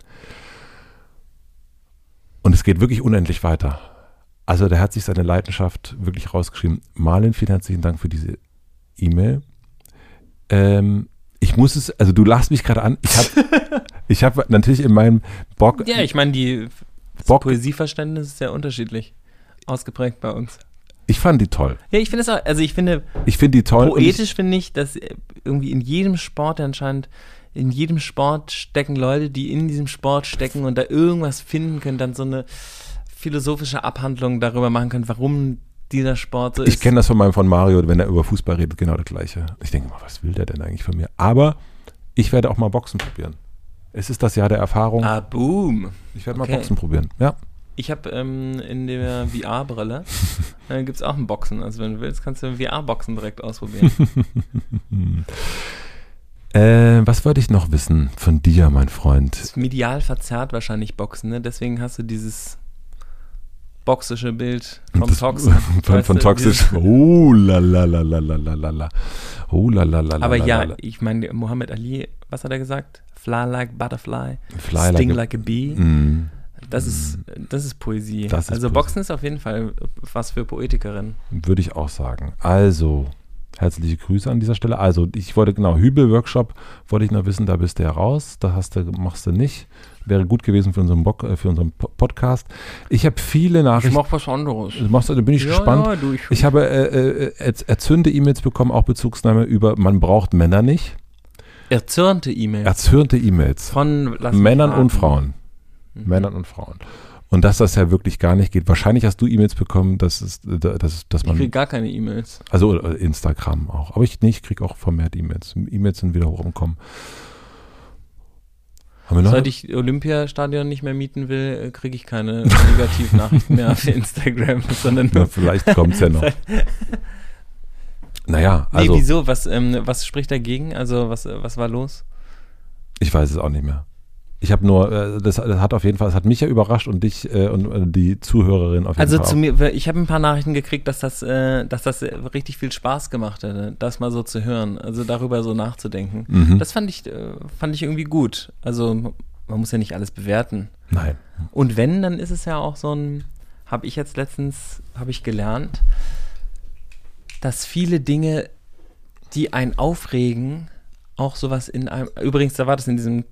Und es geht wirklich unendlich weiter. Also der hat sich seine Leidenschaft wirklich rausgeschrieben. Marlin, vielen herzlichen Dank für diese E-Mail. Ähm, ich muss es, also du lachst mich gerade an. Ich habe ich hab natürlich in meinem Bock. Ja, ich meine, die Bock, Poesieverständnis ist sehr unterschiedlich ausgeprägt bei uns. Ich fand die toll. Ja, ich finde es auch, also ich finde, Ich finde die toll. poetisch finde ich, dass irgendwie in jedem Sport anscheinend, in jedem Sport stecken Leute, die in diesem Sport stecken und da irgendwas finden können, dann so eine philosophische Abhandlung darüber machen können, warum dieser Sport so Ich, ich ist. kenne das von meinem von Mario, wenn er über Fußball redet, genau das gleiche. Ich denke mal, was will der denn eigentlich von mir? Aber ich werde auch mal Boxen probieren. Es ist das Jahr der Erfahrung. Ah, boom. ich werde okay. mal Boxen probieren. Ja. Ich habe ähm, in der VR-Brille, äh, gibt es auch ein Boxen. Also wenn du willst, kannst du ein VR-Boxen direkt ausprobieren. Äh, was wollte ich noch wissen von dir, mein Freund? ist medial verzerrt wahrscheinlich Boxen, ne? Deswegen hast du dieses boxische Bild vom Tox. Von, von toxisch. Oh la Oh la Aber ja, ich meine, Mohammed Ali, was hat er gesagt? Fly like butterfly, Fly sting like a, like a bee. Mm. Das, mm. ist, das ist Poesie. Das ist also Poesie. Boxen ist auf jeden Fall was für Poetikerin. Würde ich auch sagen. Also, herzliche Grüße an dieser Stelle. Also, ich wollte, genau, Hübel-Workshop wollte ich noch wissen, da bist du ja raus, da hast du, machst du nicht. Wäre gut gewesen für unseren, Bock, äh, für unseren Po- Podcast. Ich habe viele Nachrichten. mach was anderes. Du machst, da bin ich gespannt. Ja, du, ich, Ich habe äh, äh, erz- erzürnte E-Mails bekommen, auch Bezugsnahme über, man braucht Männer nicht. erzürnte E-Mails Erzürnte E-Mails. von Männern und. Frauen. Mhm. Männern und Frauen. Und dass das ja wirklich gar nicht geht. Wahrscheinlich hast du E-Mails bekommen, dass, es, dass, dass Ich kriege man, gar keine E-Mails. also Instagram auch. Aber ich, nee, ich kriege auch vermehrt E-Mails. E-Mails sind wieder hoch im Kommen. Haben wir noch? Seit ich Olympiastadion nicht mehr mieten will, kriege ich keine Negativnachrichten mehr auf Instagram, sondern Na, vielleicht kommt es ja noch. Naja, also nee, wieso? Was, ähm, was spricht dagegen? Also, was, äh, was war los? ich weiß es auch nicht mehr. Ich habe nur, äh, das, das hat auf jeden Fall, es hat mich ja überrascht und dich äh, und äh, die Zuhörerin auf jeden Also Fall. zu auch. mir, ich habe ein paar Nachrichten gekriegt, dass das, äh, dass das richtig viel Spaß gemacht hätte, das mal so zu hören, also darüber so nachzudenken. Mhm. Das fand ich, äh, fand ich irgendwie gut. Also man muss ja nicht alles bewerten. Nein. Und wenn, dann ist es ja auch so ein, habe ich jetzt letztens, habe ich gelernt, dass viele Dinge, die einen aufregen, auch sowas in einem, übrigens, da war das in diesem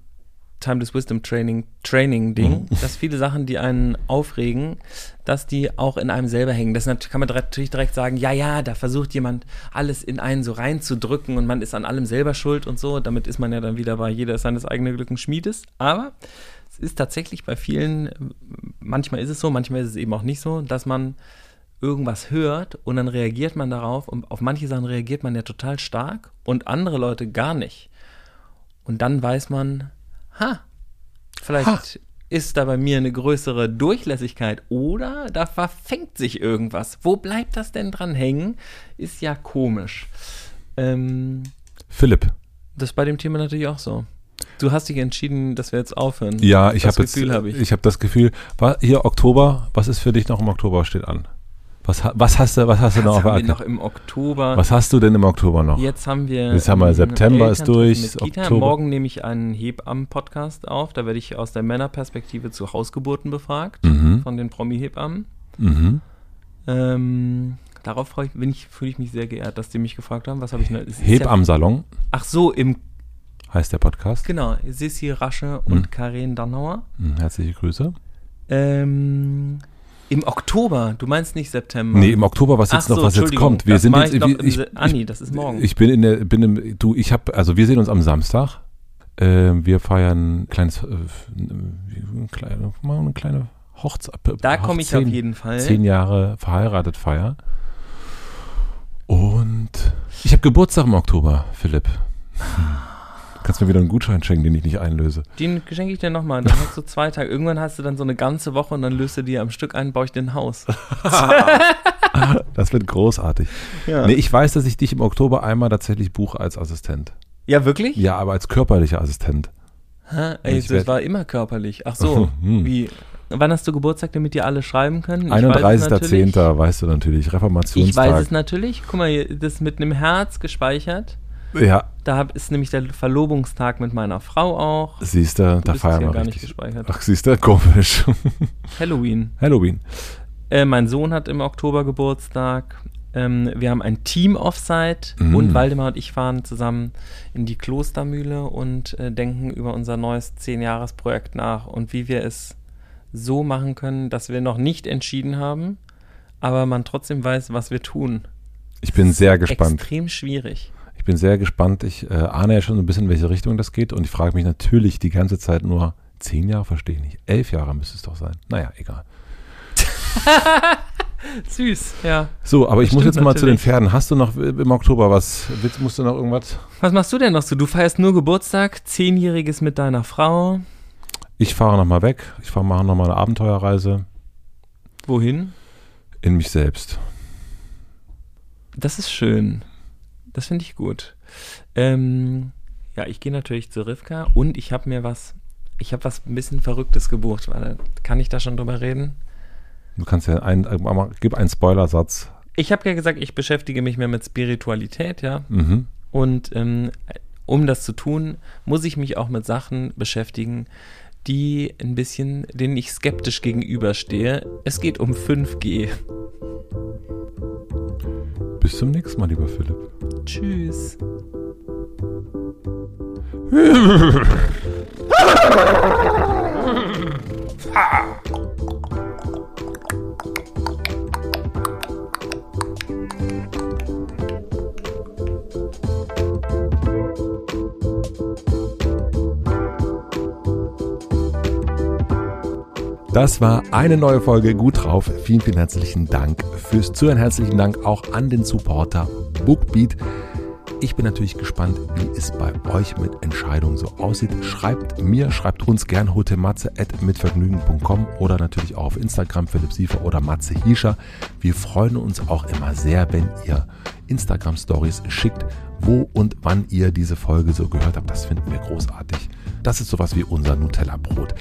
Timeless Wisdom Training, Training Ding, dass viele Sachen, die einen aufregen, dass die auch in einem selber hängen. Das kann man natürlich direkt sagen, ja, ja, da versucht jemand alles in einen so reinzudrücken und man ist an allem selber schuld und so. Damit ist man ja dann wieder bei jeder ist seines eigenen Glückens Schmiedes. Aber es ist tatsächlich bei vielen, manchmal ist es so, manchmal ist es eben auch nicht so, dass man irgendwas hört und dann reagiert man darauf und auf manche Sachen reagiert man ja total stark und andere Leute gar nicht. Und dann weiß man, ha, vielleicht Ha. ist da bei mir eine größere Durchlässigkeit oder da verfängt sich irgendwas. Wo bleibt das denn dran hängen? Ist ja komisch. Ähm, Philipp. das ist bei dem Thema natürlich auch so. Du hast dich entschieden, dass wir jetzt aufhören. Ja, ich Das habe jetzt, Gefühl habe ich. ich habe das Gefühl, war hier Oktober, was ist für dich noch im Oktober steht an? Was, was hast du, was hast du noch Was auf der Acker? noch im Oktober? Was hast du denn im Oktober noch? Jetzt haben wir. Jetzt haben wir September ist durch. Oktober. Morgen nehme ich einen Hebammen-Podcast auf. Da werde ich aus der Männerperspektive zu Hausgeburten befragt Mhm. von den Promi-Hebammen. Mhm. Ähm, darauf freue ich, ich, fühle ich mich sehr geehrt, dass die mich gefragt haben. Was habe ich noch? es ist Heb ja- Ach so, im heißt der Podcast. genau. Sissi Rasche und Karin Dannauer. Mhm, Herzliche Grüße. Ähm, Im Oktober. Du meinst nicht September? Nee, im Oktober, was jetzt Ach noch, so, was jetzt kommt. Wir das sind jetzt, ich ich, ah, nee, das ist morgen. Ich bin in der, bin im, du, ich habe, also wir sehen uns am Samstag. Ähm, wir feiern ein kleines, äh, eine kleine, mal eine kleine Hochzeit. Da komme ich auf jeden Fall. Zehn Jahre verheiratet feiern. Und ich habe Geburtstag im Oktober, Philipp. Kannst mir wieder einen Gutschein schenken, den ich nicht einlöse. Den schenke ich dir nochmal. Dann hast du zwei Tage. Irgendwann hast du dann so eine ganze Woche und dann löst du dir am Stück ein, baue ich dir ein Haus. Das wird großartig. Ja, Nee, ich weiß, dass ich dich im Oktober einmal tatsächlich buche als Assistent. ja wirklich? Ja, aber als körperlicher Assistent. Hä? Ey, Ich das war immer körperlich. Ach so. Hm. Wie? Wann hast du Geburtstag, damit die alle schreiben können? Ich weiß es natürlich. 31.10. weißt du natürlich, Ich Reformationstag. weiß es natürlich. Guck mal, das ist mit einem Herz gespeichert. Ja, Da ist nämlich der Verlobungstag mit meiner Frau auch. siehst du, da feiern wir gar nicht richtig. gespeichert. Ach, siehst du, komisch. Halloween. Halloween. Äh, mein Sohn hat im Oktober Geburtstag. Ähm, wir haben ein Team-Offsite Mm. und Waldemar und ich fahren zusammen in die Klostermühle und äh, denken über unser neues 10-Jahres-Projekt nach und wie wir es so machen können, dass wir noch nicht entschieden haben, aber man trotzdem weiß, was wir tun. Ich bin sehr gespannt. Extrem schwierig. Ich bin sehr gespannt. Ich äh, ahne ja schon ein bisschen, in welche Richtung das geht. Und ich frage mich natürlich die ganze Zeit nur, zehn Jahre verstehe ich nicht. Elf Jahre müsste es doch sein. Naja, egal. Süß, ja. So, aber ich muss jetzt mal zu den. Pferden. Hast du noch im Oktober was? Musst du noch irgendwas? Was machst du denn noch so? Du feierst nur Geburtstag, Zehnjähriges mit deiner Frau. Ich fahre nochmal weg. Ich fahre mache nochmal eine Abenteuerreise Wohin? in mich selbst. Das ist schön. Das finde ich gut. Ähm, ja, ich gehe natürlich zu Rivka und ich habe mir was, ich habe was ein bisschen Verrücktes gebucht. Warte, kann ich da schon drüber reden? Du kannst ja einen, gib einen Spoilersatz. Ich habe ja gesagt, ich beschäftige mich mehr mit Spiritualität, ja. Mhm. Und ähm, um das zu tun, muss ich mich auch mit Sachen beschäftigen, die ein bisschen, denen ich skeptisch gegenüberstehe. Es geht um 5G. Bis zum nächsten Mal, lieber Philipp. Tschüss. Das war eine neue Folge Gut drauf. Vielen, vielen herzlichen Dank fürs Zuhören. Herzlichen Dank auch an den Supporter Bookbeat. Ich bin natürlich gespannt, wie es bei euch mit Entscheidungen so aussieht. Schreibt mir, schreibt uns gern hotematze.mitvergnügen.com oder natürlich auch auf Instagram Philipp Siefer oder Matze Hiescher. Wir freuen uns auch immer sehr, wenn ihr Instagram Stories schickt, wo und wann ihr diese Folge so gehört habt. Das finden wir großartig. Das ist sowas wie unser Nutella-Brot.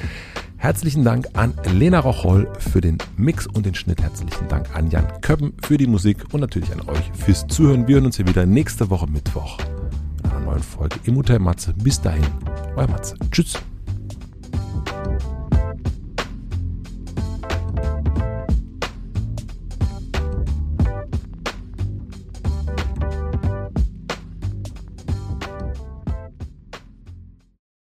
Herzlichen Dank an Lena Rocholl für den Mix und den Schnitt. Herzlichen Dank an Jan Köppen für die Musik und natürlich an euch fürs Zuhören. Wir hören uns hier wieder nächste Woche Mittwoch mit einer neuen Folge im Hotel Matze. Bis dahin, euer Matze. Tschüss.